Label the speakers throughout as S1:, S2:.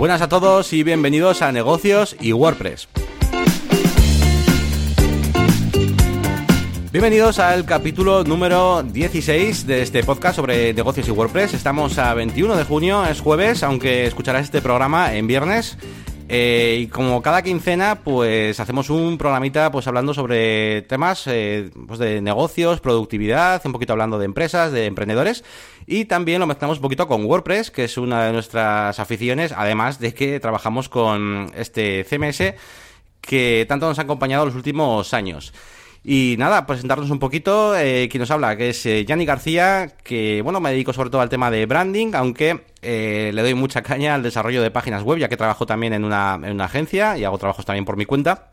S1: Buenas a todos y bienvenidos a Negocios y WordPress. Bienvenidos al capítulo número 16 de este podcast sobre negocios y WordPress. Estamos a 21 de junio, es jueves, aunque escucharás este programa en viernes. Eh, y como cada quincena, pues hacemos un programita pues hablando sobre temas eh, pues de negocios, productividad, un poquito hablando de empresas, de emprendedores. Y también lo mezclamos un poquito con WordPress, que es una de nuestras aficiones, además de que trabajamos con este CMS que tanto nos ha acompañado los últimos años. Y nada, presentarnos un poquito, eh, quien nos habla, que es eh, Yanni García, que bueno, me dedico sobre todo al tema de branding, aunque eh, le doy mucha caña al desarrollo de páginas web, ya que trabajo también en una, en una agencia y hago trabajos también por mi cuenta.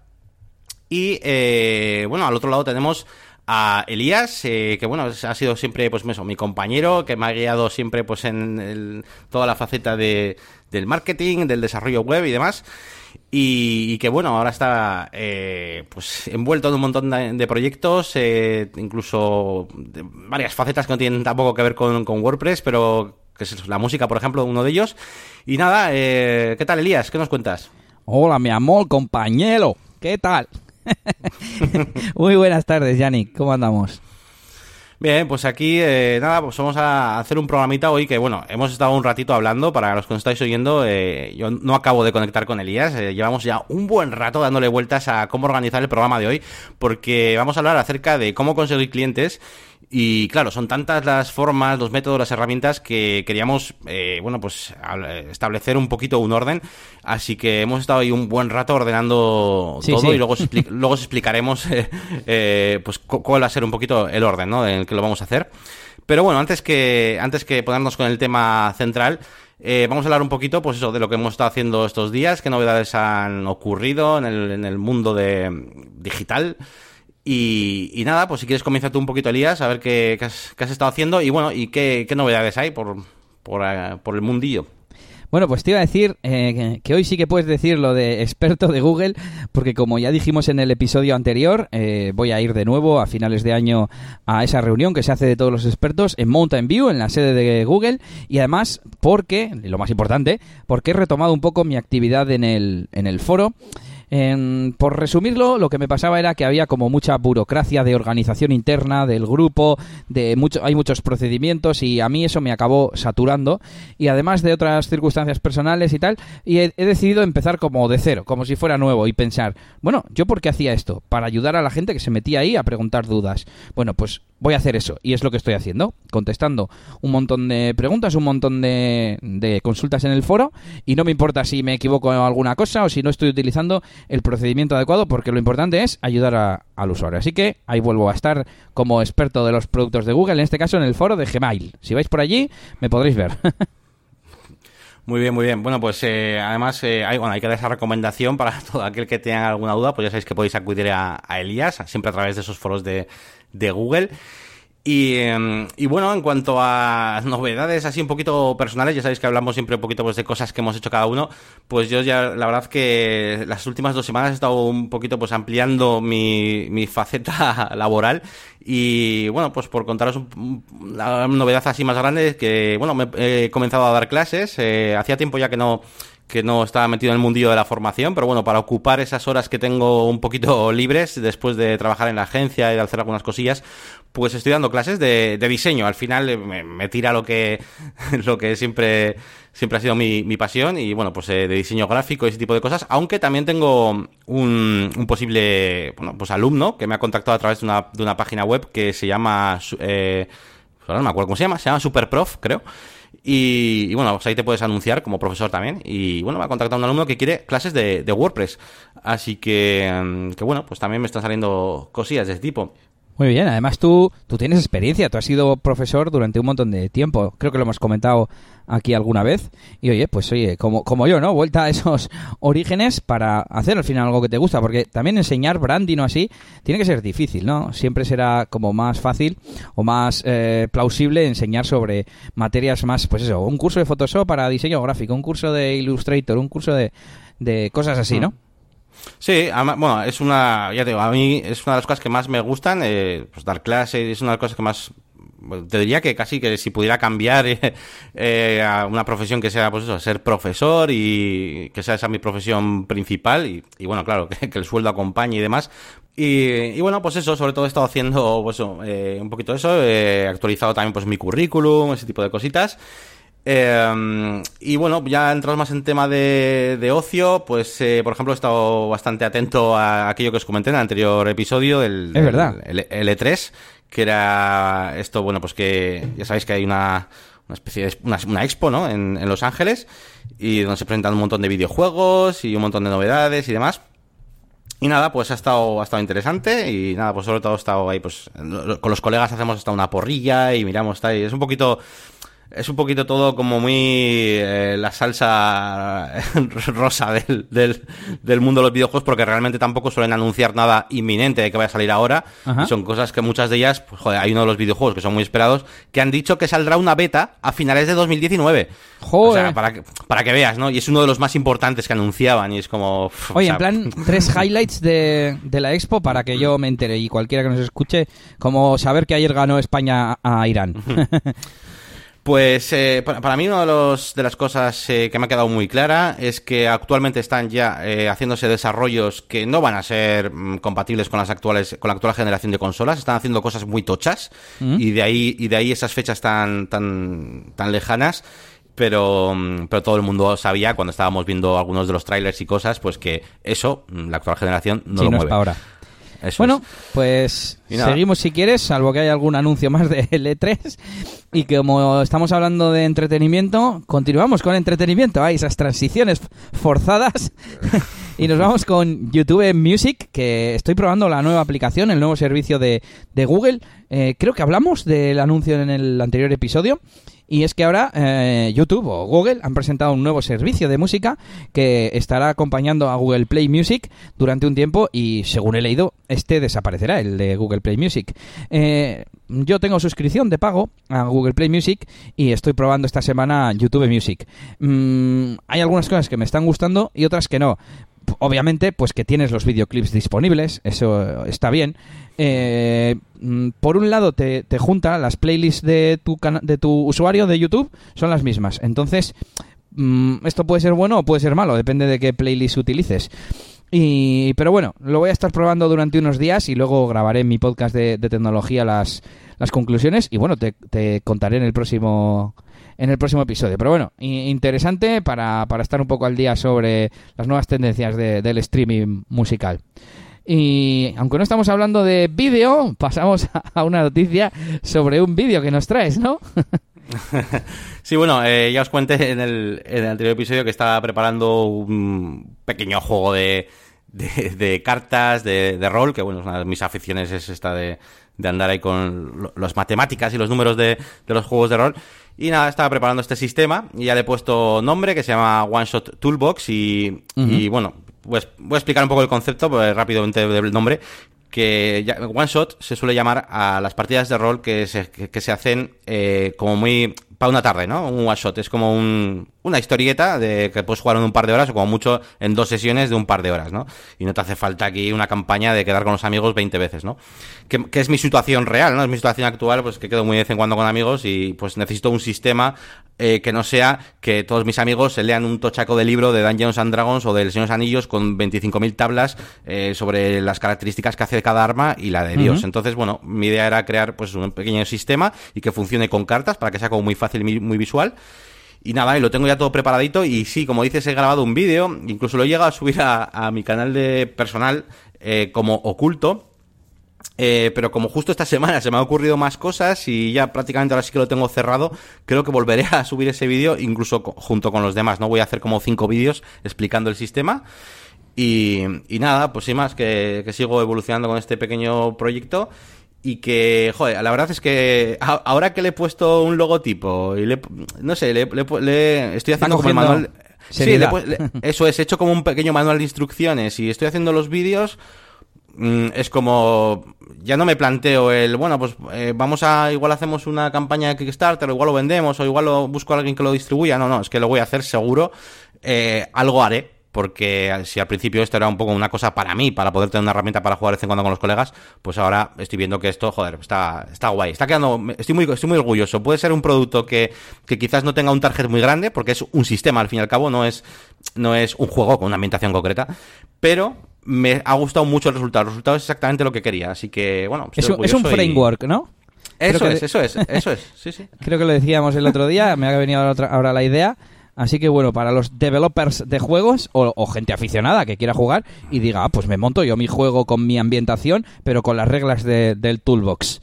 S1: Y eh, bueno, al otro lado tenemos a Elías, que bueno, ha sido siempre pues eso, mi compañero, que me ha guiado siempre pues en el, toda la faceta de, del marketing, del desarrollo web y demás. Y, que bueno, ahora está eh, pues envuelto en un montón de, proyectos, eh, incluso varias facetas que no tienen tampoco que ver con, con WordPress, pero que es la música, por ejemplo, uno de ellos. Y nada, eh, ¿qué tal Elías? ¿Qué nos cuentas?
S2: Hola, mi amor, compañero. ¿Qué tal? Muy buenas tardes, Yannick. ¿Cómo andamos?
S1: Bien, pues aquí eh, nada, pues vamos a hacer un programita hoy que, bueno, hemos estado un ratito hablando, para los que nos estáis oyendo, eh, yo no acabo de conectar con Elías, eh, llevamos ya un buen rato dándole vueltas a cómo organizar el programa de hoy, porque vamos a hablar acerca de cómo conseguir clientes y claro, son tantas las formas, los métodos, las herramientas que queríamos, eh, bueno, pues establecer un poquito un orden. Así que hemos estado ahí un buen rato ordenando
S2: Sí,
S1: todo
S2: sí.
S1: y luego os, luego os explicaremos, eh, eh, pues cu- cuál va a ser un poquito el orden, ¿no? En el que lo vamos a hacer. Pero bueno, antes que antes que ponernos con el tema central. eh, vamos a hablar un poquito, pues eso, de lo que hemos estado haciendo estos días, qué novedades han ocurrido en el, en el mundo de digital. Y, y nada, pues si quieres comienza tú un poquito, Elías, a ver qué, qué has, estado haciendo y bueno, y qué, novedades hay por, por, eh, por el mundillo.
S2: Bueno, pues te iba a decir eh, que- hoy sí que puedes decir lo de experto de Google, porque como ya dijimos en el episodio anterior, eh, voy a ir de nuevo a finales de año a esa reunión que se hace de todos los expertos en Mountain View, en la sede de Google, y además porque, lo más importante, porque he retomado un poco mi actividad en el, en el foro. En- por resumirlo, lo que me pasaba era que había como mucha burocracia de organización interna del grupo, de mucho, hay muchos procedimientos y a mí eso me acabó saturando y además de otras circunstancias personales y tal, y he, he decidido empezar como de cero, como si fuera nuevo y pensar, bueno, ¿yo por qué hacía esto? Para ayudar a la gente que se metía ahí a preguntar dudas. Bueno, pues voy a hacer eso y es lo que estoy haciendo, contestando un montón de preguntas, un montón de, de consultas en el foro y no me importa si me equivoco en alguna cosa o si no estoy utilizando el procedimiento adecuado porque lo importante es ayudar a- al usuario. Así que ahí vuelvo a estar como experto de los productos de Google, en este caso en el foro de Gmail. Si vais por allí me podréis ver.
S1: Muy bien, muy bien. Bueno, pues eh, además eh, hay, bueno, hay que dar esa recomendación para todo aquel que tenga alguna duda, pues ya sabéis que podéis acudir a, a Elías, siempre a través de esos foros de, de Google. Y, eh, y bueno, en cuanto a novedades así un poquito personales, ya sabéis que hablamos siempre un poquito pues, de cosas que hemos hecho cada uno, pues yo ya la verdad que las últimas dos semanas he estado un poquito pues ampliando mi, mi faceta laboral y bueno, pues por contaros un- una novedad así más grande, que bueno, me he comenzado a dar clases, eh, hacía tiempo ya que no que no estaba metido en el mundillo de la formación, pero bueno, para ocupar esas horas que tengo un poquito libres después de trabajar en la agencia y de hacer algunas cosillas, pues estoy dando clases de, diseño. Al final eh, me, tira lo que, lo que siempre, siempre ha sido mi, pasión y bueno, pues eh, de diseño gráfico y ese tipo de cosas, aunque también tengo un, un posible, bueno, pues alumno que me ha contactado a través de una, de una página web que se llama, eh, no me acuerdo cómo se llama, se llama Superprof, creo. Y, bueno, pues ahí te puedes anunciar como profesor también. Y bueno, me ha contactado un alumno que quiere clases de, de WordPress. Así que, mm, que bueno, pues también me están saliendo cosillas de ese tipo.
S2: Muy bien, además tú, tú tienes experiencia, tú has sido profesor durante un montón de tiempo, creo que lo hemos comentado aquí alguna vez, y oye, pues oye, como, como yo, ¿no? Vuelta a esos orígenes para hacer al final algo que te gusta, porque también enseñar branding o así tiene que ser difícil, ¿no? Siempre será como más fácil o más eh, plausible enseñar sobre materias más, pues eso, un curso de Photoshop para diseño gráfico, un curso de Illustrator, un curso de, de cosas así, ¿no?
S1: Sí, bueno, es una, ya te digo, a mí es una de las cosas que más me gustan, eh, pues dar clases, es una de las cosas que más te diría que casi que si pudiera cambiar eh, a una profesión que sea, pues eso, ser profesor y que sea esa mi profesión principal y, bueno, claro, que, el sueldo acompañe y demás. Y, bueno, pues eso, sobre todo he estado haciendo pues, eh, un poquito eso, he actualizado también pues mi currículum, ese tipo de cositas. Eh, y bueno, ya entramos más en tema de, ocio, pues eh, por ejemplo he estado bastante atento a aquello que os comenté en el anterior episodio, el,
S2: es verdad.
S1: el, E3, que era esto, bueno, pues que ya sabéis que hay una, una especie de una, expo, ¿no? En, en, Los Ángeles y donde se presentan un montón de videojuegos y un montón de novedades y demás. Y nada, pues ha estado, ha estado interesante y nada, pues sobre todo he estado ahí, pues con los colegas hacemos hasta una porrilla y miramos, está ahí, es un poquito es un poquito todo como muy eh, la salsa rosa del, del, mundo de los videojuegos porque realmente tampoco suelen anunciar nada inminente de que vaya a salir ahora. son cosas que muchas de ellas, pues joder, hay uno de los videojuegos que son muy esperados que han dicho que saldrá una beta a finales de 2019. Joder. O sea, para que, para que veas, ¿no? Y es uno de los más importantes que anunciaban y es como...
S2: Oye, en plan, tres highlights de, de la expo para que yo me entere y cualquiera que nos escuche, como saber que ayer ganó España a Irán.
S1: Pues eh, para, mí una de, los, de las cosas eh, que me ha quedado muy clara es que actualmente están ya eh, haciéndose desarrollos que no van a ser mm, compatibles con las actuales con la actual generación de consolas. Están haciendo cosas muy tochas mm. y de ahí y de ahí esas fechas tan tan tan lejanas. Pero, mm, pero todo el mundo sabía cuando estábamos viendo algunos de los trailers y cosas, pues que eso, la actual generación, no lo mueve.
S2: ahora bueno, pues seguimos si quieres, salvo que haya algún anuncio más de L3. Y como estamos hablando de entretenimiento, continuamos con entretenimiento. Hay esas transiciones forzadas. y nos vamos con YouTube Music, que estoy probando la nueva aplicación, el nuevo servicio de, de Google. Eh, creo que hablamos del anuncio en el anterior episodio. Y es que ahora eh, YouTube o Google han presentado un nuevo servicio de música que estará acompañando a Google Play Music durante un tiempo y según he leído, este desaparecerá, el de Google Play Music. Eh, yo tengo suscripción de pago a Google Play Music y estoy probando esta semana YouTube Music. Mm, hay algunas cosas que me están gustando y otras que no obviamente, pues que tienes los videoclips disponibles, eso está bien. Eh, mm, por un lado, te, te, junta las playlists de tu, de tu usuario de YouTube, son las mismas. Entonces, mm, esto puede ser bueno o puede ser malo, depende de qué playlist utilices. Y, pero bueno, lo voy a estar probando durante unos días y luego grabaré en mi podcast de, tecnología las, las conclusiones. Y bueno, te contaré en el próximo en el próximo episodio. Pero bueno, interesante para, para estar un poco al día sobre las nuevas tendencias del streaming musical. Y aunque no estamos hablando de vídeo, pasamos a una noticia sobre un vídeo que nos traes, ¿no?
S1: sí, bueno, eh, ya os cuente en el, en el anterior episodio que estaba preparando un pequeño juego de, de, cartas, de, de, rol, que bueno, una de mis aficiones es esta de, de andar ahí con las matemáticas y los números de, de los juegos de rol. Y nada, estaba preparando este sistema y ya le he puesto nombre que se llama One Shot Toolbox y, y bueno, pues voy a explicar un poco el concepto pues, rápidamente del nombre que One Shot se suele llamar a las partidas de rol que se, que, se hacen eh, como muy para una tarde, ¿no? Un one shot es como un, una historieta de que puedes jugar en un par de horas o como mucho en dos sesiones de un par de horas, ¿no? Y no te hace falta aquí una campaña de quedar con los amigos 20 veces, ¿no? Que, que, es mi situación real, ¿no? Es mi situación actual, pues que quedo muy de vez en cuando con amigos y pues necesito un sistema eh, que no sea que todos mis amigos se lean un tochaco de libro de Dungeons and Dragons o del Señor de los Anillos con 25.000 tablas eh, sobre las características que hace cada arma y la de Dios. Entonces, bueno, mi idea era crear pues un pequeño sistema y que funcione con cartas para que sea como muy fácil y muy visual. Y nada, y lo tengo ya todo preparadito. Y sí, como dices, he grabado un vídeo. Incluso lo he llegado a subir a, mi canal de personal eh, como oculto. Eh, pero como justo esta semana se me han ocurrido más cosas y ya prácticamente ahora sí que lo tengo cerrado, creo que volveré a subir ese vídeo incluso junto con los demás. No voy a hacer como cinco vídeos explicando el sistema. Y, nada, pues sin más, que, que sigo evolucionando con este pequeño proyecto y que, joder, la verdad es que ahora que le he puesto un logotipo y le, no sé, le, estoy haciendo como el manual... Sí, eso es, he hecho como un pequeño manual de instrucciones y estoy haciendo los vídeos es como ya no me planteo el bueno pues eh, vamos a igual hacemos una campaña de Kickstarter o igual lo vendemos o igual lo busco a alguien que lo distribuya no no es que lo voy a hacer seguro eh, algo haré porque si al principio esto era un poco una cosa para mí, para poder tener una herramienta para jugar de vez en cuando con los colegas, pues ahora estoy viendo que esto, joder, está, está guay. Está quedando, estoy muy, estoy muy orgulloso. Puede ser un producto que, que quizás no tenga un target muy grande, porque es un sistema al fin y al cabo, no es, no es un juego con una ambientación concreta, pero me ha gustado mucho el resultado. El resultado es exactamente lo que quería, así que, bueno.
S2: Es, un, es un framework, ¿no?
S1: Eso es, eso es, eso es, sí, sí.
S2: Creo que lo decíamos el otro día, me ha venido ahora la idea. Así que bueno, para los developers de juegos o, gente aficionada que quiera jugar y diga, ah, pues me monto yo mi juego con mi ambientación, pero con las reglas del toolbox.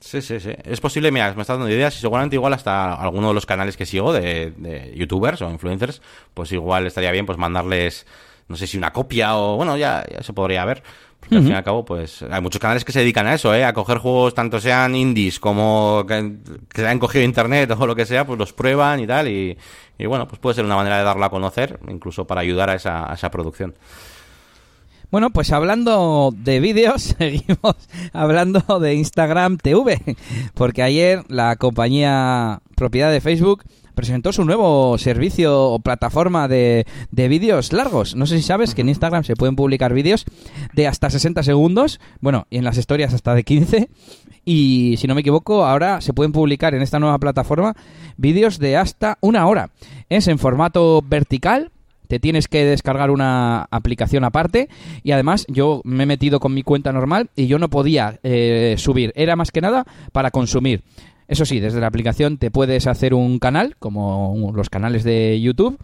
S1: Sí, sí, sí. Es posible, mira, me estás dando ideas y seguramente igual hasta alguno de los canales que sigo de, youtubers o influencers, pues igual estaría bien pues mandarles, no sé si una copia o, bueno, ya, ya se podría ver. Porque al fin y al cabo, pues hay muchos canales que se dedican a eso, ¿eh? A coger juegos, tanto sean indies como que, se han cogido internet o lo que sea, pues los prueban y tal. Y, bueno, pues puede ser una manera de darlo a conocer, incluso para ayudar a esa, a esa producción.
S2: Bueno, pues hablando de vídeos, seguimos hablando de Instagram TV, porque ayer la compañía propiedad de Facebook presentó su nuevo servicio o plataforma de, de vídeos largos. No sé si sabes que en Instagram se pueden publicar vídeos de hasta 60 segundos, bueno, y en las historias hasta de 15. Y si no me equivoco, ahora se pueden publicar en esta nueva plataforma vídeos de hasta una hora. Es en formato vertical, te tienes que descargar una aplicación aparte y además yo me he metido con mi cuenta normal y yo no podía eh, subir, era más que nada para consumir. Eso sí, desde la aplicación te puedes hacer un canal, como los canales de YouTube,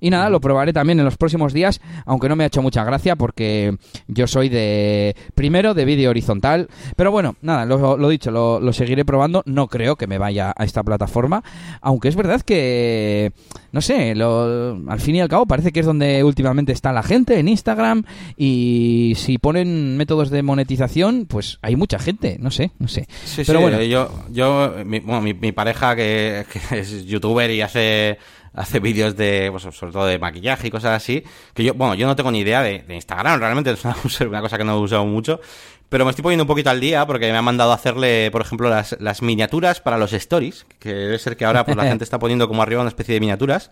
S2: y nada, lo probaré también en los próximos días, aunque no me ha hecho mucha gracia porque yo soy de, primero, de vídeo horizontal. Pero bueno, nada, lo, dicho, lo, seguiré probando. No creo que me vaya a esta plataforma, aunque es verdad que, no sé, al fin y al cabo parece que es donde últimamente está la gente, en Instagram, y si ponen métodos de monetización, pues hay mucha gente, no sé, no sé.
S1: Pero bueno, yo, yo mi, mi, pareja que es youtuber y hace hace vídeos de, pues, sobre todo de maquillaje y cosas así, que yo, bueno, yo no tengo ni idea de, Instagram, realmente es una, cosa que no he usado mucho, pero me estoy poniendo un poquito al día porque me han mandado a hacerle, por ejemplo, las, las miniaturas para los stories, que debe ser que ahora pues, la gente está poniendo como arriba una especie de miniaturas,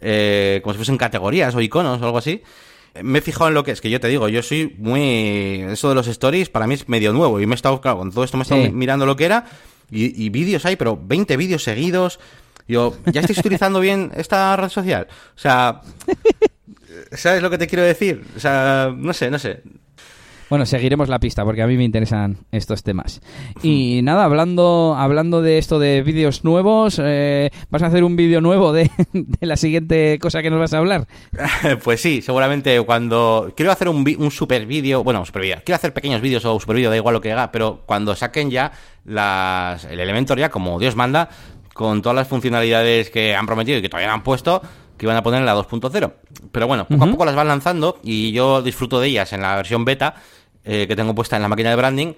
S1: eh, como si fuesen categorías o iconos o algo así. Me he fijado en lo que es, que yo te digo, yo soy muy... Eso de los stories para mí es medio nuevo y me he estado, claro, con todo esto me he estado mirando lo que era y, y vídeos hay, pero 20 vídeos seguidos, yo, ¿ya estáis utilizando bien esta red social? O sea, ¿sabes lo que te quiero decir? O sea, no sé, no sé.
S2: Bueno, seguiremos la pista porque a mí me interesan estos temas. Y nada, hablando, hablando de esto de vídeos nuevos, eh, ¿vas a hacer un vídeo nuevo de, la siguiente cosa que nos vas a hablar?
S1: pues sí, seguramente cuando... Quiero hacer un, un super vídeo, bueno, super vídeo, quiero hacer pequeños vídeos o super vídeo, da igual lo que haga, pero cuando saquen ya las, el Elementor ya, como Dios manda, con todas las funcionalidades que han prometido y que todavía no han puesto, que iban a poner en la 2.0. Pero bueno, poco a poco las van lanzando y yo disfruto de ellas en la versión beta eh, que tengo puesta en la máquina de branding.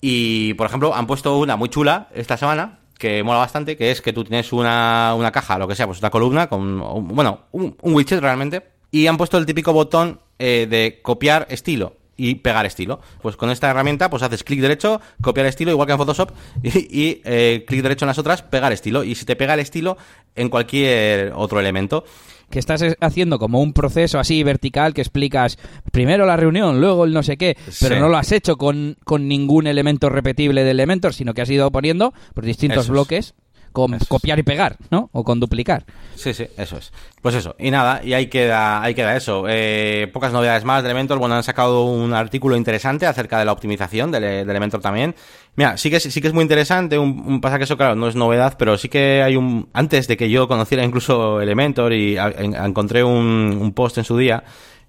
S1: Y, por ejemplo, han puesto una muy chula esta semana, que mola bastante, que es que tú tienes una, una caja, lo que sea, pues una columna con, bueno, un, widget realmente, y han puesto el típico botón eh, de copiar estilo y pegar estilo. Pues con esta herramienta, pues haces clic derecho, copiar estilo, igual que en Photoshop, y, eh, clic derecho en las otras, pegar estilo. Y si te pega el estilo en cualquier otro elemento.
S2: Que estás haciendo como un proceso así vertical que explicas primero la reunión, luego el no sé qué, pero no lo has hecho con, con, ningún elemento repetible de elementos, sino que has ido poniendo por distintos bloques con copiar y pegar, ¿no? O con duplicar.
S1: Sí, sí, eso es. Pues eso, y nada, y ahí queda, ahí queda eso. Eh, pocas novedades más de Elementor. Bueno, han sacado un artículo interesante acerca de la optimización de, Elementor también. Mira, sí que, sí que es muy interesante, un, un pasa que eso, claro, no es novedad, pero sí que hay un, antes de que yo conociera incluso Elementor y encontré un, un post en su día,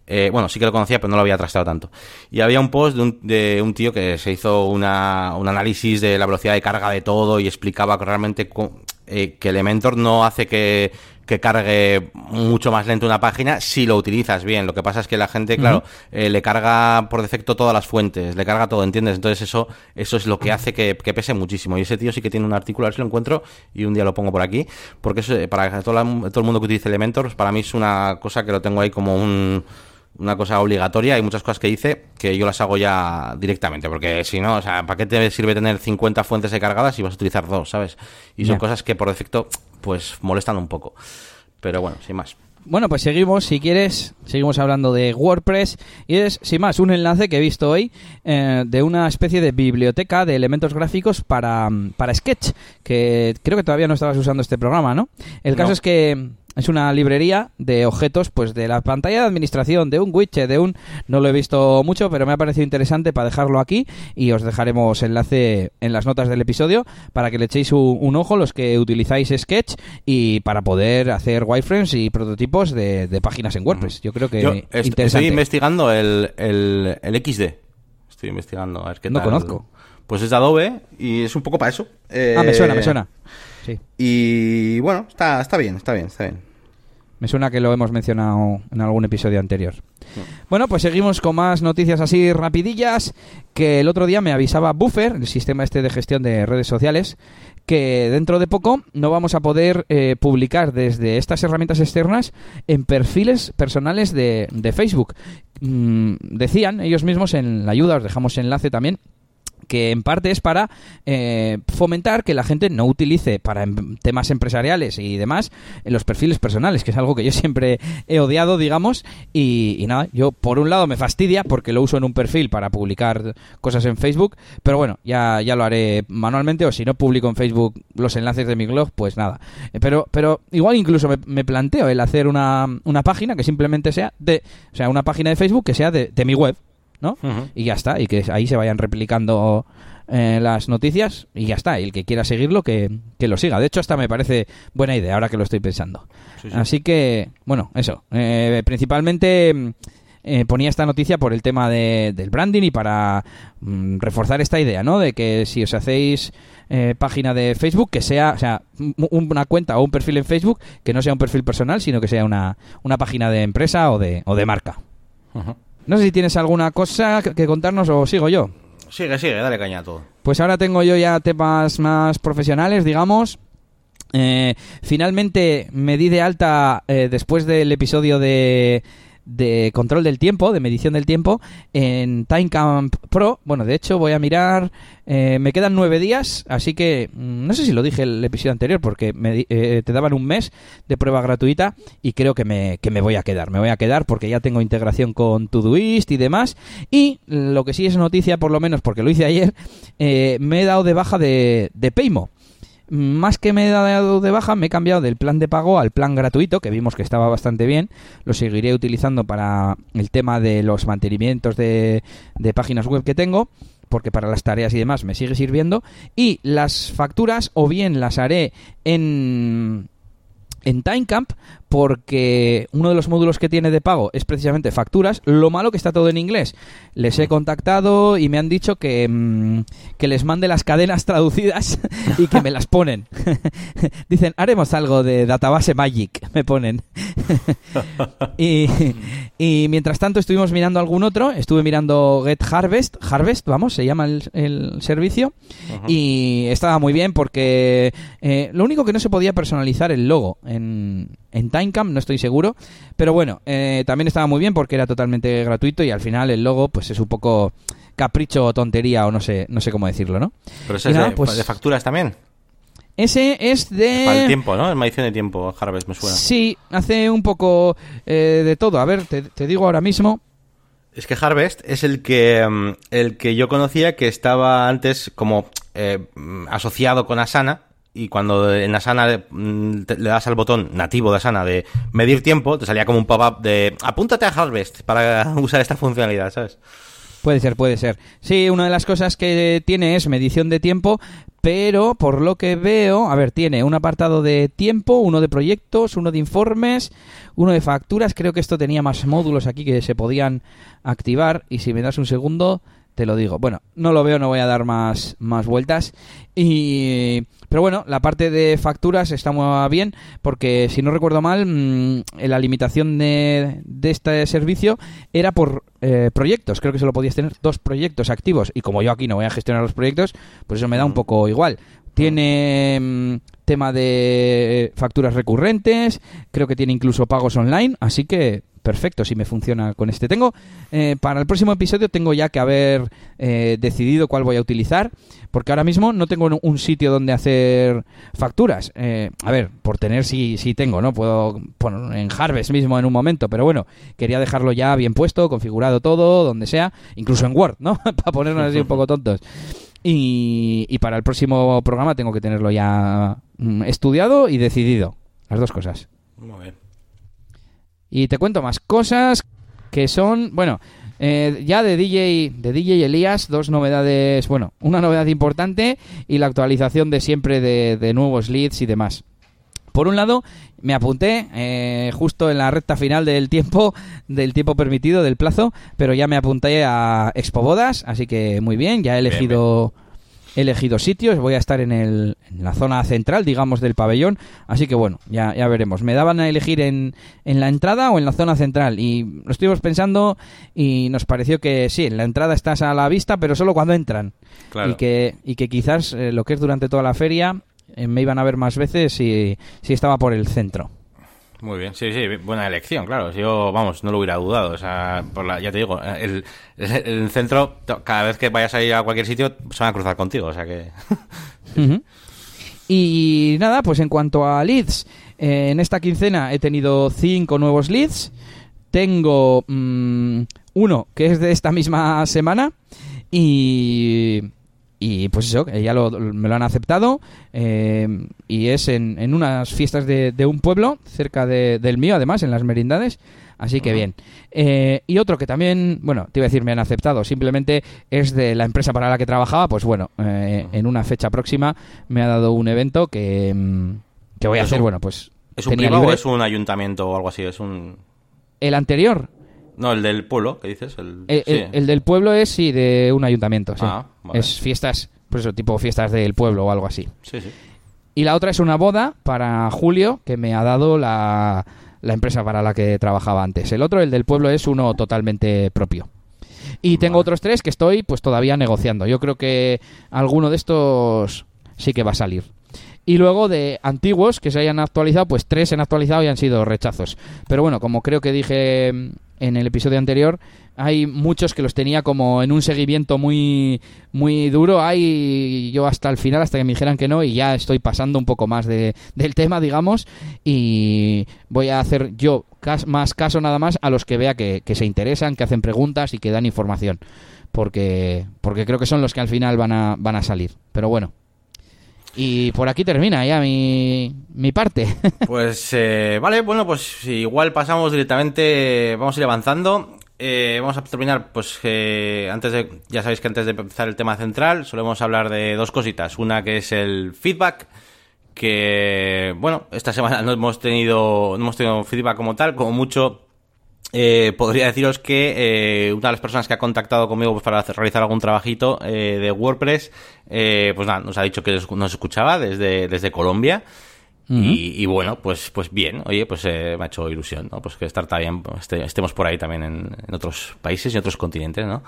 S1: eh, bueno, sí que lo conocía, pero no lo había trasteado tanto. Y había un post de un, de un tío que se hizo una, un análisis de la velocidad de carga de todo y explicaba que realmente eh, que Elementor no hace que, que, cargue mucho más lento una página si lo utilizas bien. Lo que pasa es que la gente, claro, eh, le carga por defecto todas las fuentes, le carga todo, ¿entiendes? Entonces eso, eso es lo que hace que, que pese muchísimo. Y ese tío sí que tiene un artículo, a ver si lo encuentro y un día lo pongo por aquí, porque eso, para todo, todo el mundo que utilice Elementor, para mí es una cosa que lo tengo ahí como un una cosa obligatoria. Hay muchas cosas que dice que yo las hago ya directamente, porque si no, o sea, ¿para qué te sirve tener 50 fuentes de cargadas si vas a utilizar dos, ¿sabes? Y son cosas que por defecto, pues molestan un poco. Pero bueno, sin más.
S2: Bueno, pues seguimos, si quieres, seguimos hablando de WordPress y es, sin más, un enlace que he visto hoy eh, de una especie de biblioteca de elementos gráficos para, para Sketch, que creo que todavía no estabas usando este programa, ¿no? El caso es que es una librería de objetos, pues de la pantalla de administración, de un widget, de un... No lo he visto mucho, pero me ha parecido interesante para dejarlo aquí y os dejaremos enlace en las notas del episodio para que le echéis un, ojo los que utilizáis Sketch y para poder hacer wireframes y prototipos de, páginas en WordPress. Yo creo que interesante.
S1: Estoy investigando el, el, XD. Estoy investigando a ver qué
S2: No conozco.
S1: Pues es de Adobe y es un poco para eso.
S2: ah, me suena, me suena.
S1: Y bueno, está, está bien, está bien, está bien.
S2: Me suena que lo hemos mencionado en algún episodio anterior. Bueno, pues seguimos con más noticias así rapidillas. Que el otro día me avisaba Buffer, el sistema este de gestión de redes sociales, que dentro de poco no vamos a poder eh, publicar desde estas herramientas externas en perfiles personales de, Facebook. Mm, decían ellos mismos en la ayuda, os dejamos enlace también, que en parte es para eh, fomentar que la gente no utilice para em, temas empresariales y demás los perfiles personales, que es algo que yo siempre he odiado, digamos, y, nada, yo por un lado me fastidia porque lo uso en un perfil para publicar cosas en Facebook, pero bueno, ya, ya lo haré manualmente o si no publico en Facebook los enlaces de mi blog, pues nada. Eh, pero, pero igual incluso me, planteo el hacer una, una página que simplemente sea de, o sea, una página de Facebook que sea de mi web, ¿no? Y ya está, y que ahí se vayan replicando eh, las noticias y ya está. Y el que quiera seguirlo, que, lo siga. De hecho, hasta me parece buena idea ahora que lo estoy pensando. Así que, bueno, eso. Eh, principalmente eh, ponía esta noticia por el tema de, del branding y para mm, reforzar esta idea, ¿no? De que si os hacéis página de Facebook, que sea, o sea, una cuenta o un perfil en Facebook, que no sea un perfil personal, sino que sea una, una página de empresa o de, o de marca. No sé si tienes alguna cosa que contarnos o sigo yo.
S1: Sigue, sigue, dale caña a todo.
S2: Pues ahora tengo yo ya temas más profesionales, digamos. Eh, finalmente me di de alta eh, después del episodio de de control del tiempo, de medición del tiempo, en TimeCamp Pro. Bueno, de hecho voy a mirar, eh, me quedan nueve días, así que mm, no sé si lo dije el episodio anterior, porque me, eh, te daban un mes de prueba gratuita y creo que me, que me voy a quedar. Me voy a quedar porque ya tengo integración con Todoist y demás. Y lo que sí es noticia, por lo menos porque lo hice ayer, eh, me he dado de baja de, de Paymo más que me he dado de baja, me he cambiado del plan de pago al plan gratuito, que vimos que estaba bastante bien. Lo seguiré utilizando para el tema de los mantenimientos de, de páginas web que tengo porque para las tareas y demás me sigue sirviendo. Y las facturas o bien las haré en, en Timecamp porque uno de los módulos que tiene de pago es precisamente facturas. Lo malo que está todo en inglés. Les he contactado y me han dicho que, mm, que les mande las cadenas traducidas y que me las ponen. Dicen, haremos algo de database Magic, me ponen. y, y, mientras tanto estuvimos mirando algún otro. Estuve mirando Get Harvest. Harvest, vamos, se llama el, servicio. Y estaba muy bien porque eh, lo único que no se podía personalizar el logo en, en Timecamp, no estoy seguro. Pero bueno, eh, también estaba muy bien porque era totalmente gratuito y al final el logo pues es un poco capricho o tontería o no sé, no sé cómo decirlo, ¿no?
S1: Pero ese es de, pues de facturas también.
S2: Ese es de...
S1: Para el tiempo, ¿no? Es medición de tiempo, Harvest, me suena.
S2: Sí, hace un poco eh, de todo. A ver, te, digo ahora mismo.
S1: Es que Harvest es el que, mm, el que yo conocía que estaba antes como eh, asociado con Asana y cuando en Asana mm, le das al botón nativo de Asana de medir tiempo, te salía como un pop-up de apúntate a Harvest para usar esta funcionalidad, ¿sabes?
S2: Puede ser, puede ser. Sí, una de las cosas que tiene es medición de tiempo, pero por lo que veo, a ver, tiene un apartado de tiempo, uno de proyectos, uno de informes, uno de facturas. Creo que esto tenía más módulos aquí que se podían activar. Y si me das un segundo, te lo digo. Bueno, no lo veo, no voy a dar más, más vueltas. Y, pero bueno, la parte de facturas está muy bien porque, si no recuerdo mal, mm, la limitación de, de este servicio era por eh, proyectos. Creo que solo podías tener dos proyectos activos. Y como yo aquí no voy a gestionar los proyectos, pues eso me da un poco igual. Tiene mm, tema de facturas recurrentes, creo que tiene incluso pagos online, así que perfecto si me funciona con este. Tengo, eh, para el próximo episodio tengo ya que haber eh, decidido cuál voy a utilizar, porque ahora mismo no tengo un sitio donde hacer facturas. Eh, a ver, por tener sí, sí tengo, ¿no? Puedo poner en Harvest mismo en un momento, pero bueno, quería dejarlo ya bien puesto, configurado todo, donde sea, incluso en Word, ¿no? para ponernos así un poco tontos. Y, y para el próximo programa tengo que tenerlo ya mm, estudiado y decidido. Las dos cosas.
S1: Muy bien.
S2: Y te cuento más cosas que son, bueno, eh, ya de DJ, de DJ Elías, dos novedades, bueno, una novedad importante y la actualización de siempre de, nuevos leads y demás. Por un lado, me apunté eh, justo en la recta final del tiempo, del tiempo permitido, del plazo, pero ya me apunté a Expo Bodas, así que muy bien, ya he elegido he elegido sitios, voy a estar en, el, en la zona central, digamos, del pabellón, así que bueno, ya, ya veremos. Me daban a elegir en, en la entrada o en la zona central y lo estuvimos pensando y nos pareció que sí, en la entrada estás a la vista, pero solo cuando entran. Y, que, y que quizás eh, lo que es durante toda la feria eh, me iban a ver más veces si, si estaba por el centro.
S1: Muy bien, sí, sí, buena elección, claro. Yo, vamos, no lo hubiera dudado. O sea, por la, ya te digo, el, el, centro, cada vez que vayas a ir a cualquier sitio, se van a cruzar contigo, o sea que...
S2: Y nada, pues en cuanto a leads, eh, en esta quincena he tenido cinco nuevos leads. Tengo mm, uno que es de esta misma semana y y pues eso, ya lo, me lo han aceptado eh, y es en, en unas fiestas de, de, un pueblo cerca de, del mío, además, en las merindades. Así que bien. Eh, y otro que también, bueno, te iba a decir, me han aceptado, simplemente es de la empresa para la que trabajaba, pues bueno, eh, en una fecha próxima me ha dado un evento que, mm, que voy a hacer, bueno, pues...
S1: ¿Es un privado o es un ayuntamiento o algo así? Es un...
S2: El anterior,
S1: no, el del pueblo, ¿qué dices? El,
S2: el, del pueblo es, sí, de un ayuntamiento, sí. Ah, es fiestas, pues eso, tipo fiestas del pueblo o algo así.
S1: Sí, sí.
S2: Y la otra es una boda para julio que me ha dado la, la empresa para la que trabajaba antes. El otro, el del pueblo, es uno totalmente propio. Y tengo otros tres que estoy pues todavía negociando. Yo creo que alguno de estos sí que va a salir. Y luego de antiguos que se hayan actualizado, pues tres se han actualizado y han sido rechazos. Pero bueno, como creo que dije en el episodio anterior, hay muchos que los tenía como en un seguimiento muy muy duro. Hay yo hasta el final, hasta que me dijeran que no, y ya estoy pasando un poco más de, del tema, digamos, y voy a hacer yo más caso nada más a los que vea que, que se interesan, que hacen preguntas y que dan información. Porque, porque creo que son los que al final van a, van a salir. Pero bueno, y por aquí termina ya mi, mi parte.
S1: Pues eh, vale, bueno, pues igual pasamos directamente, vamos a ir avanzando. Eh, vamos a terminar, pues eh, antes de, ya sabéis que antes de empezar el tema central, solemos hablar de dos cositas. Una que es el feedback, que bueno, esta semana no hemos tenido, no hemos tenido feedback como tal, como mucho eh, podría deciros que eh, una de las personas que ha contactado conmigo pues, para realizar algún trabajito eh, de WordPress, eh, pues nada, nos ha dicho que nos escuchaba desde, desde Colombia. y, bueno, pues, pues bien, oye, pues me ha hecho ilusión, ¿no? Pues que estar también, pues, estemos por ahí también en, en otros países y otros continentes, ¿no?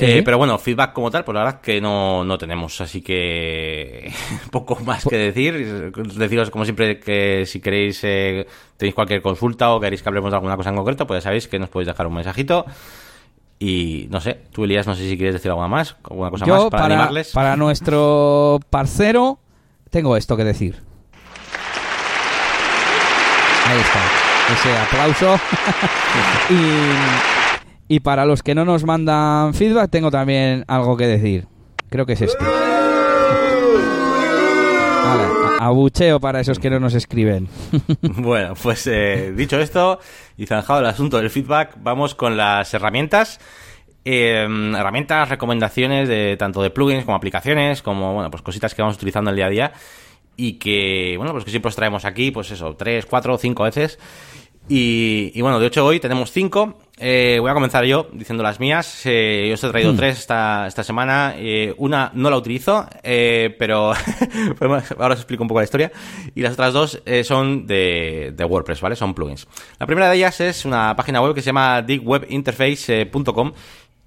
S1: Eh, pero bueno, feedback como tal, pues la verdad que no, no tenemos, así que poco más que decir. Deciros, como siempre, que si queréis, eh, tenéis cualquier consulta o queréis que hablemos de alguna cosa en concreto, pues ya sabéis que nos podéis dejar un mensajito. Y no sé, tú Elías, no sé si quieres decir alguna más, alguna cosa más para, animarles.
S2: Para nuestro parcero, tengo esto que decir. Ahí está, ese aplauso. y y para los que no nos mandan feedback, tengo también algo que decir. Creo que es este. Vale, abucheo para esos que no nos escriben.
S1: bueno, pues eh, dicho esto y zanjado el asunto del feedback, vamos con las herramientas. Em, herramientas, recomendaciones de tanto de plugins como aplicaciones, como bueno, pues cositas que vamos utilizando el día a día y que bueno, pues que siempre os traemos aquí, pues eso, tres, cuatro, cinco veces. Y, y bueno, de hecho hoy tenemos cinco eh, voy a comenzar yo diciendo las mías. Eh, yo os he traído mm. tres esta, esta semana. Eh, una no la utilizo, eh, pero ahora os explico un poco la historia. Y las otras dos eh, son de, de, WordPress, ¿vale? Son plugins. La primera de ellas es una página web que se llama digwebinterface.com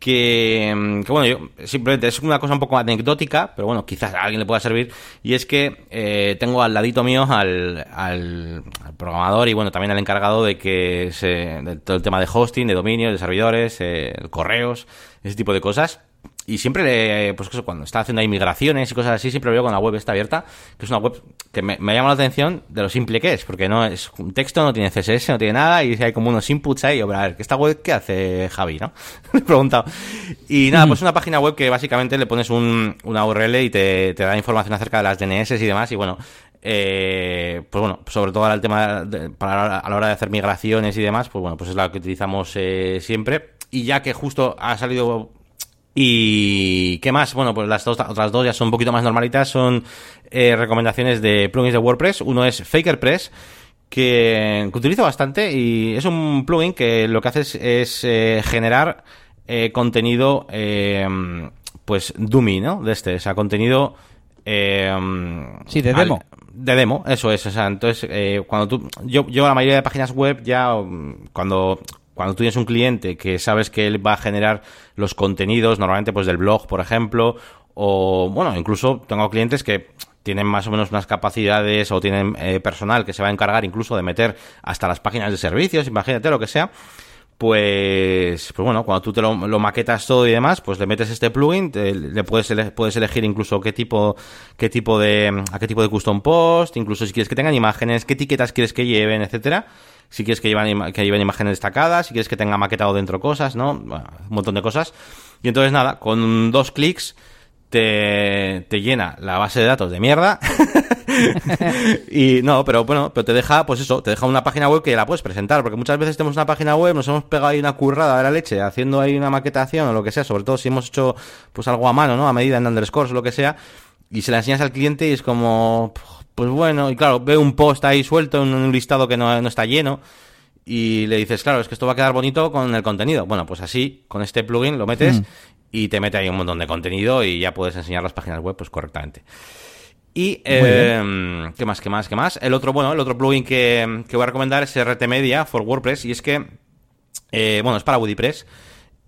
S1: que, bueno, yo simplemente es una cosa un poco anecdótica, pero bueno, quizás a alguien le pueda servir, y es que eh, tengo al ladito mío al, al, programador y bueno, también al encargado de que se, de todo el tema de hosting, de dominio, de servidores, eh, correos, ese tipo de cosas. Y siempre, le, pues cuando está haciendo migraciones y cosas así, siempre veo con la web está abierta, que es una web que me, llama la atención de lo simple que es, porque no es un texto, no tiene CSS, no tiene nada, y hay como unos inputs ahí, y, a ver, ¿esta web qué hace Javi, no? Le he preguntado. Y nada, pues una página web que básicamente le pones un, una URL y te, te da información acerca de las DNS y demás, y bueno, eh, pues bueno, sobre todo el tema a la hora de hacer migraciones y demás, pues bueno, pues es la que utilizamos eh, siempre. Y ya que justo ha salido y qué más, bueno, pues las dos, otras dos ya son un poquito más normalitas, son eh, recomendaciones de plugins de WordPress. Uno es FakerPress, que, que utilizo bastante y es un plugin que lo que hace es, eh, generar eh, contenido, pues dummy, ¿no? De este, o sea, contenido...
S2: sí, de demo.
S1: de demo, eso es. O sea, entonces, cuando tú. Yo, yo, la mayoría de páginas web, ya cuando cuando tú tienes un cliente que sabes que él va a generar los contenidos, normalmente pues del blog, por ejemplo, o bueno, incluso tengo clientes que tienen más o menos unas capacidades o tienen eh, personal que se va a encargar incluso de meter hasta las páginas de servicios, imagínate lo que sea. Pues, pues bueno, cuando tú te lo, maquetas todo y demás, pues le metes este plugin, le puedes, puedes elegir incluso qué tipo, qué tipo de, a qué tipo de custom post, incluso si quieres que tengan imágenes, qué etiquetas quieres que lleven, etcétera si quieres que lleven, que lleven imágenes destacadas, si quieres que tenga maquetado dentro cosas, ¿no? un montón de cosas. Y entonces nada, con dos clics te, te llena la base de datos de mierda. y no, pero bueno, pero te deja, pues eso, te deja una página web que la puedes presentar, porque muchas veces tenemos una página web, nos hemos pegado ahí una currada de la leche, haciendo ahí una maquetación o lo que sea, sobre todo si hemos hecho pues algo a mano, ¿no? A medida en underscores o lo que sea, y se la enseñas al cliente y es como, pues bueno, y claro, ve un post ahí suelto en un listado que no, está lleno y le dices, claro, es que esto va a quedar bonito con el contenido. Bueno, pues así, con este plugin lo metes mm. y te mete ahí un montón de contenido y ya puedes enseñar las páginas web pues correctamente. Y, eh, ¿qué más, qué más, qué más? El otro, bueno, el otro plugin que, voy a recomendar es RT Media for WordPress y es que, eh, bueno, es para WordPress.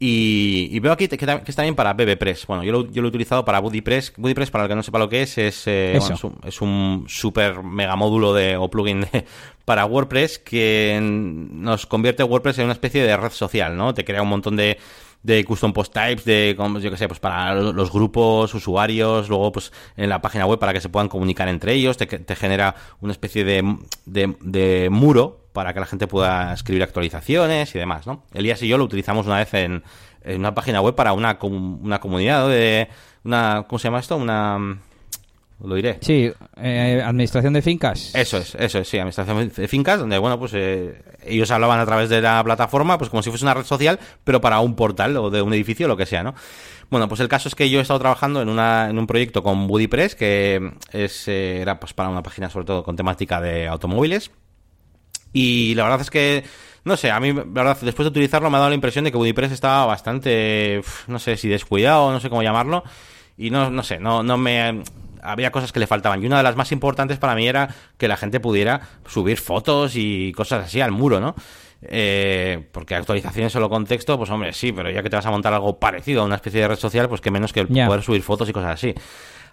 S1: Y, veo aquí que, está bien para BBPress. Bueno, yo lo, yo lo he utilizado para BuddyPress. BuddyPress, para el que no sepa lo que es, es, eh, es, un, super mega módulo de, o plugin para WordPress que nos convierte WordPress en una especie de red social, ¿no? Te crea un montón de, de custom post types, de, yo que sé, pues para los grupos, usuarios, luego pues en la página web para que se puedan comunicar entre ellos, te, te genera una especie de, de, de muro para que la gente pueda escribir actualizaciones y demás, ¿no? Elías y yo lo utilizamos una vez en, una página web para una, una comunidad de una ¿cómo se llama esto? Una lo diré.
S2: Sí, eh, administración de fincas.
S1: Eso es, eso es, sí, administración de fincas, donde, bueno, pues eh, ellos hablaban a través de la plataforma, pues como si fuese una red social, pero para un portal o de un edificio, lo que sea, ¿no? Bueno, pues el caso es que yo he estado trabajando en, una, en un proyecto con BuddyPress, que es, eh, era pues para una página sobre todo con temática de automóviles. Y la verdad es que, no sé, a mí, la verdad, después de utilizarlo me ha dado la impresión de que WordPress estaba bastante, no sé si descuidado, no sé cómo llamarlo. Y no, no sé, no, no me había cosas que le faltaban. Y una de las más importantes para mí era que la gente pudiera subir fotos y cosas así al muro, ¿no? Eh, porque actualizaciones solo con texto, pues hombre, sí, pero ya que te vas a montar algo parecido a una especie de red social, pues que menos que poder subir fotos y cosas así.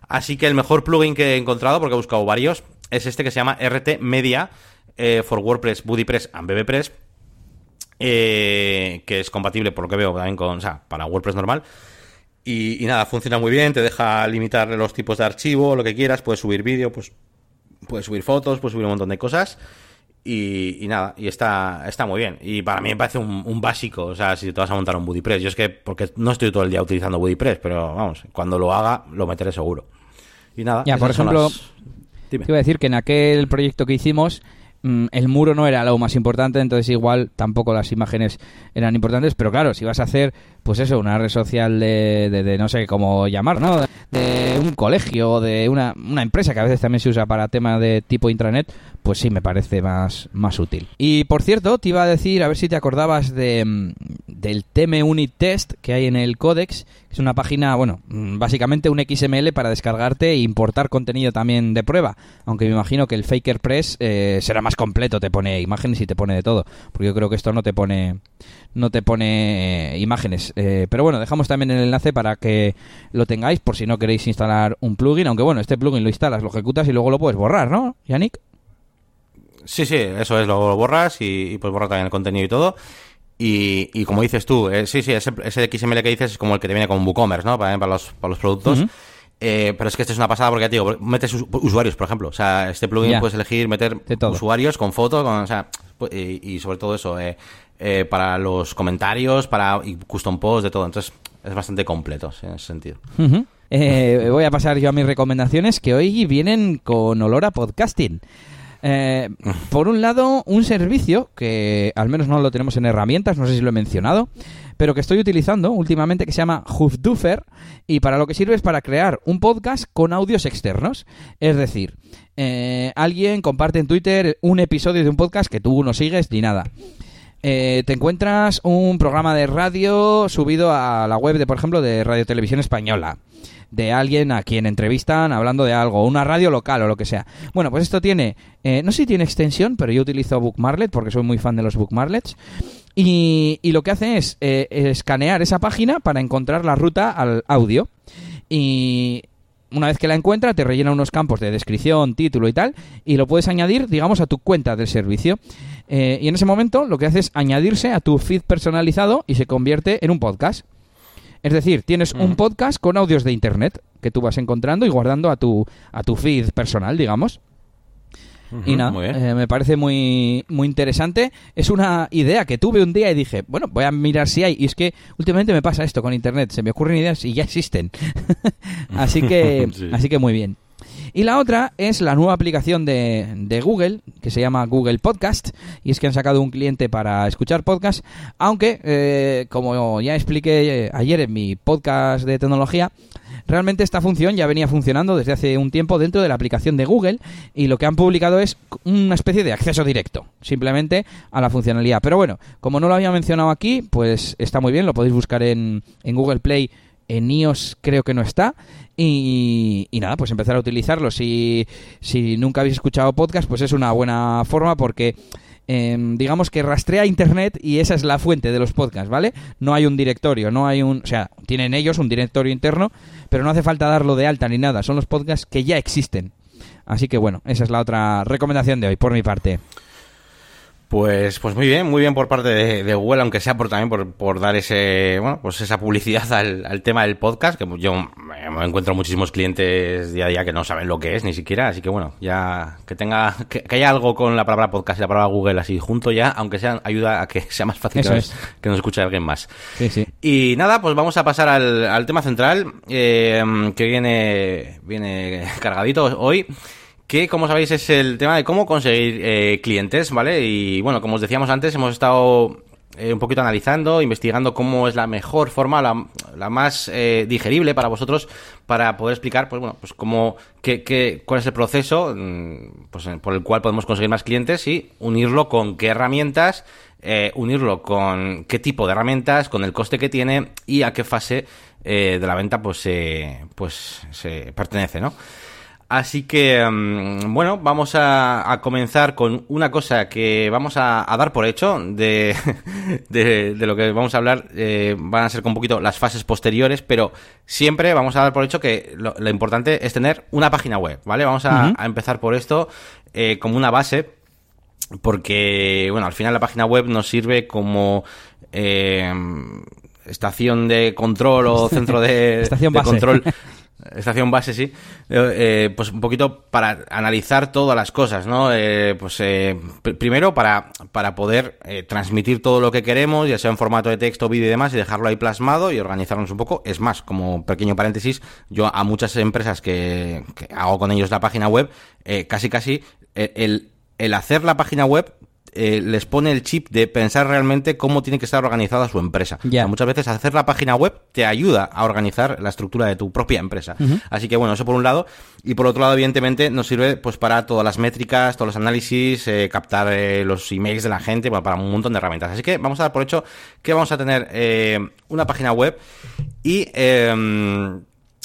S1: Así que el mejor plugin que he encontrado, porque he buscado varios, es este que se llama RT Media eh, for WordPress, BuddyPress and BBPress, eh, que es compatible, por lo que veo, también con, o sea, para WordPress normal. Y, nada, funciona muy bien, te deja limitar los tipos de archivo, lo que quieras, puedes subir vídeo, pues puedes subir fotos, puedes subir un montón de cosas. Y, nada, y está, está muy bien. Y para mí me parece un, básico, o sea, si te vas a montar un BuddyPress. Yo es que, porque no estoy todo el día utilizando BuddyPress, pero vamos, cuando lo haga, lo meteré seguro. Y nada,
S2: ya, por ejemplo, te iba a decir que en aquel proyecto que hicimos el muro no era lo más importante, entonces igual tampoco las imágenes eran importantes, pero claro, si vas a hacer, pues eso, una red social de, de, no sé cómo llamar, ¿no? De un colegio o de una, una, empresa que a veces también se usa para tema de tipo intranet, pues sí me parece más, más útil. Y por cierto, te iba a decir, a ver si te acordabas de, del Theme Unit Test que hay en el Codex. Es una página, bueno, mm, básicamente un XML para descargarte e importar contenido también de prueba. Aunque me imagino que el Faker Press eh, será más completo, te pone imágenes y te pone de todo. Porque yo creo que esto no te pone, no te pone eh, imágenes. Eh, pero bueno, dejamos también el enlace para que lo tengáis por si no queréis instalar un plugin. Aunque bueno, este plugin lo instalas, lo ejecutas y luego lo puedes borrar, ¿no, Yannick?
S1: Sí, sí, eso es, lo borras y, y pues borrar también el contenido y todo. Y, como dices tú, eh, sí, sí, ese, XML que dices es como el que te viene con WooCommerce, ¿no? Para, para, los, para los productos. Eh, pero es que este es una pasada porque, digo, metes usuarios, por ejemplo. O sea, este plugin puedes elegir meter usuarios con fotos, con, o sea, pues, y, sobre todo eso, eh, para los comentarios, para y custom posts, de todo. Entonces, es bastante completo en ese sentido.
S2: voy a pasar yo a mis recomendaciones que hoy vienen con olor a podcasting. Eh, por un lado, un servicio que al menos no lo tenemos en herramientas, no sé si lo he mencionado, pero que estoy utilizando últimamente que se llama Hoofduffer y para lo que sirve es para crear un podcast con audios externos. Es decir, eh, alguien comparte en Twitter un episodio de un podcast que tú no sigues ni nada. Eh, te encuentras un programa de radio subido a la web de, por ejemplo, de Radio Televisión Española de alguien a quien entrevistan hablando de algo, una radio local o lo que sea. Bueno, pues esto tiene, eh, no sé si tiene extensión, pero yo utilizo Bookmarlet porque soy muy fan de los Bookmarlets. Y, y lo que hace es eh, escanear esa página para encontrar la ruta al audio. Y una vez que la encuentra, te rellena unos campos de descripción, título y tal, y lo puedes añadir, digamos, a tu cuenta del servicio. Eh, y en ese momento lo que hace es añadirse a tu feed personalizado y se convierte en un podcast. Es decir, tienes un podcast con audios de internet que tú vas encontrando y guardando a tu, a tu feed personal, digamos. y nada, eh, me parece muy, muy interesante. Es una idea que tuve un día y dije, bueno, voy a mirar si hay. Y es que últimamente me pasa esto con Internet. Se me ocurren ideas y ya existen. así, que, así que muy bien. Y la otra es la nueva aplicación de, Google, que se llama Google Podcast, y es que han sacado un cliente para escuchar podcast, aunque, eh, como ya expliqué eh, ayer en mi podcast de tecnología, realmente esta función ya venía funcionando desde hace un tiempo dentro de la aplicación de Google y lo que han publicado es una especie de acceso directo, simplemente a la funcionalidad. Pero bueno, como no lo había mencionado aquí, pues está muy bien, lo podéis buscar en, en Google Play en iOS creo que no está. Y, nada, pues empezar a utilizarlo. Si, si nunca habéis escuchado podcast, pues es una buena forma porque... Em, digamos que rastrea internet y esa es la fuente de los podcasts, ¿vale? No hay un directorio, no hay un, o sea, tienen ellos un directorio interno, pero no hace falta darlo de alta ni nada, son los podcasts que ya existen. Así que bueno, esa es la otra recomendación de hoy por mi parte.
S1: Pues, pues muy bien, muy bien por parte de, Google, aunque sea por también por, por, dar ese, bueno, pues esa publicidad al, tema del podcast, que yo me encuentro muchísimos clientes día a día que no saben lo que es ni siquiera, así que bueno, ya que tenga, que, haya algo con la palabra podcast y la palabra Google así junto ya, aunque sea, ayuda a que sea más fácil que, nos escuche alguien más.
S2: Sí, sí.
S1: Y nada, pues vamos a pasar al, al tema central, eh, que viene, viene cargadito hoy que como sabéis es el tema de cómo conseguir eh, clientes, ¿vale? Y bueno, como os decíamos antes, hemos estado eh, un poquito analizando, investigando cómo es la mejor forma, la, más eh, digerible para vosotros para poder explicar, pues bueno, pues cómo, qué, qué, cuál es el proceso mm, pues, por el cual podemos conseguir más clientes y unirlo con qué herramientas, unirlo con qué tipo de herramientas, con el coste que tiene y a qué fase de la venta pues, pues se pertenece, ¿no? Así que, mm, bueno, vamos a, comenzar con una cosa que vamos a, dar por hecho de, de, lo que vamos a hablar. Eh, van a ser con un poquito las fases posteriores, pero siempre vamos a dar por hecho que lo, importante es tener una página web, ¿vale? Vamos a, empezar por esto eh, como una base, porque, bueno, al final la página web nos sirve como... Eh, estación de control o centro de,
S2: estación
S1: de control Estación base, sí. Eh, eh, pues un poquito para analizar todas las cosas, ¿no? Eh, pues primero para, para poder transmitir todo lo que queremos, ya sea en formato de texto, vídeo y demás, y dejarlo ahí plasmado y organizarnos un poco. Es más, como pequeño paréntesis, yo a muchas empresas que, hago con ellos la página web, casi casi el, el hacer la página web eh, les pone el chip de pensar realmente cómo tiene que estar organizada su empresa.
S2: Ya.
S1: muchas veces hacer la página web te ayuda a organizar la estructura de tu propia empresa. Así que bueno, eso por un lado. Y por otro lado, evidentemente, nos sirve pues para todas las métricas, todos los análisis, eh, captar eh, los emails de la gente, bueno, para un montón de herramientas. Así que vamos a dar por hecho que vamos a tener una página web y... em,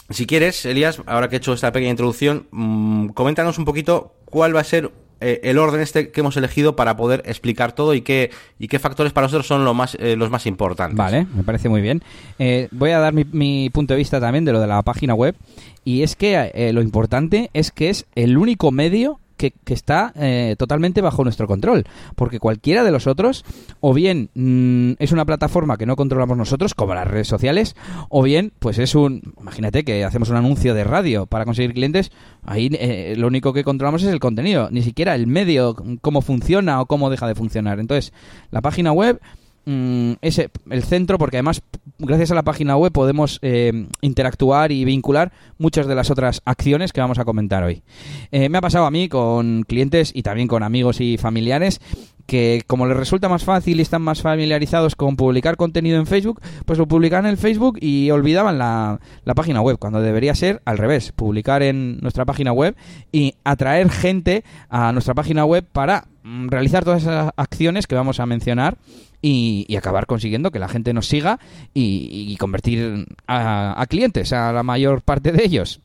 S1: si quieres, Elías, ahora que he hecho esta pequeña introducción, mm, coméntanos un poquito cuál va a ser eh, el orden este que hemos elegido para poder explicar todo y qué, y qué factores para nosotros son lo más, eh, los más importantes.
S2: Vale, me parece muy bien. Eh, voy a dar mi, punto de vista también de lo de la página web. Y es que eh, lo importante es que es el único medio que, que está eh, totalmente bajo nuestro control. Porque cualquiera de los otros, o bien mm, es una plataforma que no controlamos nosotros, como las redes sociales, o bien, pues es un. Imagínate que hacemos un anuncio de radio para conseguir clientes. Ahí eh, lo único que controlamos es el contenido, ni siquiera el medio, cómo funciona o cómo deja de funcionar. Entonces, la página web mm, es el centro porque además gracias a la página web podemos eh, interactuar y vincular muchas de las otras acciones que vamos a comentar hoy. Eh, me ha pasado a mí con clientes y también con amigos y familiares que como les resulta más fácil y están más familiarizados con publicar contenido en Facebook, pues lo publicaban en Facebook y olvidaban la, la página web, cuando debería ser al revés, publicar en nuestra página web y atraer gente a nuestra página web para mm, realizar todas esas acciones que vamos a mencionar y, y acabar consiguiendo que la gente nos siga y, y convertir a, a clientes a la mayor parte de ellos.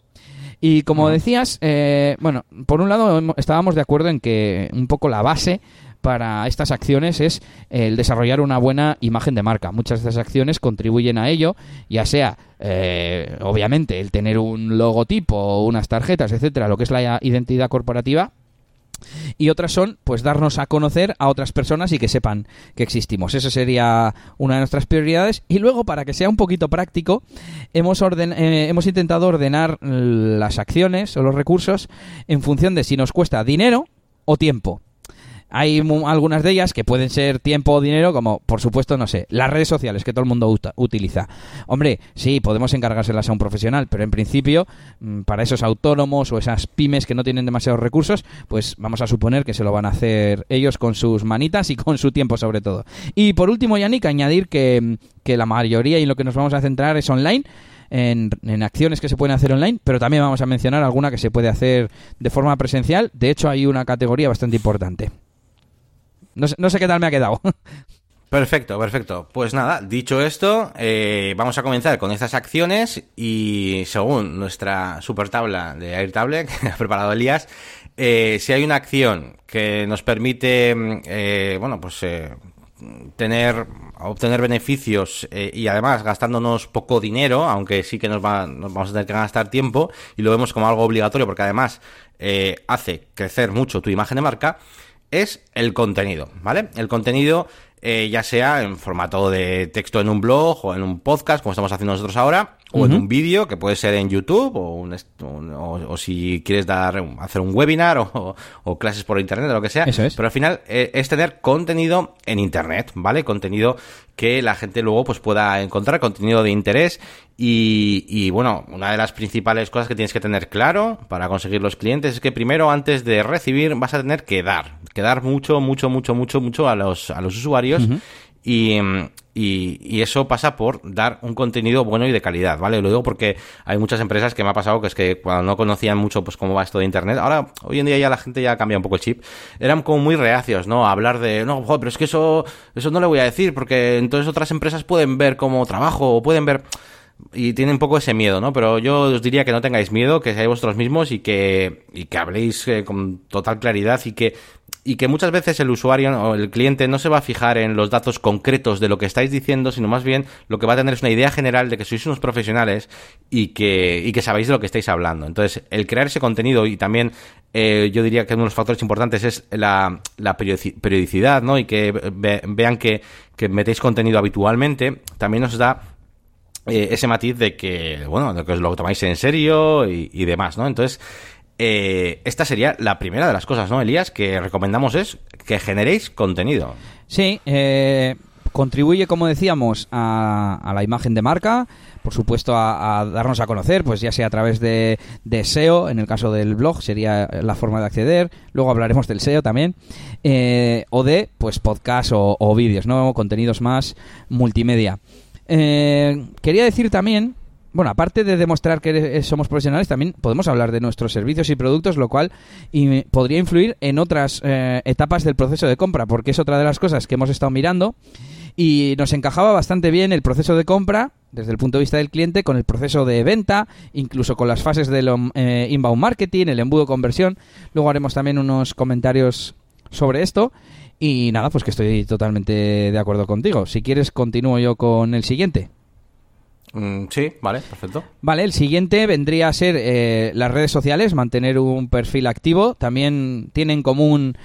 S2: Y como decías, eh, bueno, por un lado estábamos de acuerdo en que un poco la base para estas acciones es el desarrollar una buena imagen de marca. Muchas de esas acciones contribuyen a ello, ya sea, eh, obviamente, el tener un logotipo, unas tarjetas, etcétera, lo que es la identidad corporativa, y otras son pues darnos a conocer a otras personas y que sepan que existimos. Esa sería una de nuestras prioridades. Y luego, para que sea un poquito práctico, hemos, eh, hemos intentado ordenar las acciones o los recursos en función de si nos cuesta dinero o tiempo. Hay algunas de ellas que pueden ser tiempo o dinero, como por supuesto, no sé, las redes sociales que todo el mundo utiliza. Hombre, sí, podemos encargárselas a un profesional, pero en principio, mm, para esos autónomos o esas pymes que no tienen demasiados recursos, pues vamos a suponer que se lo van a hacer ellos con sus manitas y con su tiempo sobre todo. Y por último, Yannick, añadir que, mm, que la mayoría y lo que nos vamos a centrar es online. En, en acciones que se pueden hacer online, pero también vamos a mencionar alguna que se puede hacer de forma presencial. De hecho, hay una categoría bastante importante. No sé, qué tal me ha quedado.
S1: Perfecto, perfecto. Pues nada, dicho esto, eh, vamos a comenzar con estas acciones y según nuestra super tabla de Airtable que ha preparado Elías, eh, si hay una acción que nos permite, mm, eh, bueno, pues eh, tener, obtener beneficios y además gastándonos poco dinero, aunque sí que nos, va, nos vamos a tener que gastar tiempo y lo vemos como algo obligatorio porque además hace crecer mucho tu imagen de marca, es el contenido, ¿vale? El contenido, eh, ya sea en formato de texto en un blog o en un podcast, como estamos haciendo nosotros ahora, o en un vídeo, que puede ser en YouTube, o, un o, o si quieres dar un- hacer un webinar o, clases por internet, o lo que sea.
S2: Eso es.
S1: Pero al final eh, es tener contenido en internet, ¿vale? Contenido que la gente luego pues pueda encontrar, contenido de interés. Y, y, bueno, una de las principales cosas que tienes que tener claro para conseguir los clientes es que primero, antes de recibir, vas a tener que dar. Que dar mucho, mucho, mucho, mucho, mucho a los, a los usuarios. Y, y eso pasa por dar un contenido bueno y de calidad, ¿vale? Lo digo porque hay muchas empresas que me ha pasado que es que cuando no conocían mucho pues cómo va esto de internet, ahora hoy en día ya la gente ya cambia un poco el chip, eran como muy reacios, ¿no? A hablar de, no, joder, pero es que eso, eso no le voy a decir porque entonces otras empresas pueden ver cómo trabajo o pueden ver y tiene un poco ese miedo, ¿no? Pero yo os diría que no tengáis miedo, que seáis vosotros mismos y que, y que habléis eh, con total claridad y que, y que muchas veces el usuario o el cliente no se va a fijar en los datos concretos de lo que estáis diciendo, sino más bien lo que va a tener es una idea general de que sois unos profesionales y que, y que sabéis de lo que estáis hablando. Entonces, el crear ese contenido y también eh, yo diría que uno de los factores importantes es la, la periodici- periodicidad, ¿no? Y que ve- vean que, que metéis contenido habitualmente, también os da eh, ese matiz de que, bueno, de que os lo tomáis en serio y, y demás, ¿no? Entonces, eh, esta sería la primera de las cosas, ¿no, Elías? Que recomendamos es que generéis contenido.
S2: Sí, eh, contribuye, como decíamos, a, la imagen de marca, por supuesto a, darnos a conocer, pues ya sea a través de, SEO, en el caso del blog sería la forma de acceder, luego hablaremos del SEO también, eh, o de pues podcast o, vídeos, ¿no? Contenidos más multimedia. Eh, quería decir también bueno, aparte de demostrar que eh, somos profesionales, también podemos hablar de nuestros servicios y productos, lo cual podría influir en otras eh, etapas del proceso de compra, porque es otra de las cosas que hemos estado mirando y nos encajaba bastante bien el proceso de compra desde el punto de vista del cliente con el proceso de venta, incluso con las fases del eh, inbound marketing, el embudo conversión. Luego haremos también unos comentarios sobre esto. Y nada, pues que estoy totalmente de acuerdo contigo. Si quieres, continúo yo con el siguiente.
S1: Mm, sí, vale, perfecto.
S2: Vale, el siguiente vendría a ser eh, las redes sociales, mantener un perfil activo. También tiene en común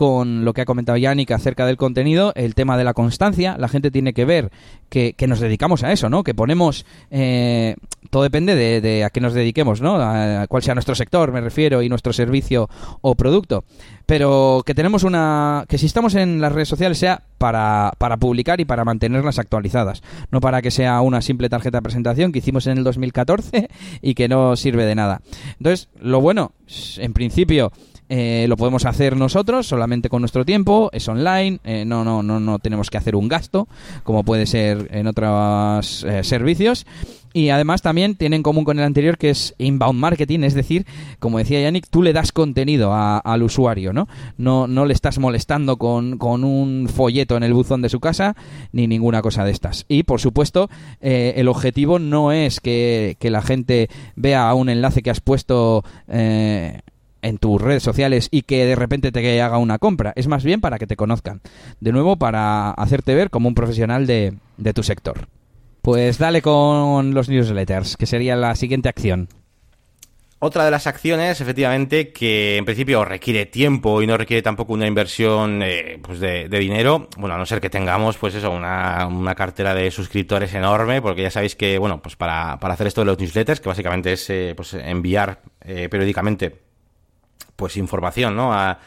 S2: con lo que ha comentado Yannick acerca del contenido, el tema de la constancia. La gente tiene que ver que, nos dedicamos a eso, ¿no? Que ponemos... Eh, todo depende de, a qué nos dediquemos, ¿no? A, cuál sea nuestro sector, me refiero, y nuestro servicio o producto. Pero que tenemos una... que si estamos en las redes sociales sea para, para publicar y para mantenerlas actualizadas. No para que sea una simple tarjeta de presentación que hicimos en el 2014 y que no sirve de nada. Entonces, lo bueno, en principio eh, lo podemos hacer nosotros solamente con nuestro tiempo, es online, eh, no, no, no, no tenemos que hacer un gasto, como puede ser en otros eh, servicios. Y además también tiene en común con el anterior que es inbound marketing, es decir, como decía Yannick, tú le das contenido al usuario, ¿no? ¿no? No le estás molestando con, con, un folleto en el buzón de su casa ni ninguna cosa de estas. Y por supuesto, el objetivo no es que, que, la gente vea un enlace que has puesto en tus redes sociales y que de repente te haga una compra. Es más bien para que te conozcan. De nuevo, para hacerte ver como un profesional de, de tu sector. Pues dale con los newsletters, que sería la siguiente acción.
S1: Otra de las acciones, efectivamente, que en principio requiere tiempo y no requiere tampoco una inversión eh, pues de, dinero, bueno, a no ser que tengamos, pues eso, una, una, cartera de suscriptores enorme, porque ya sabéis que, bueno, pues para, para hacer esto de los newsletters, que básicamente es eh, pues enviar eh, periódicamente pues información, ¿no? A,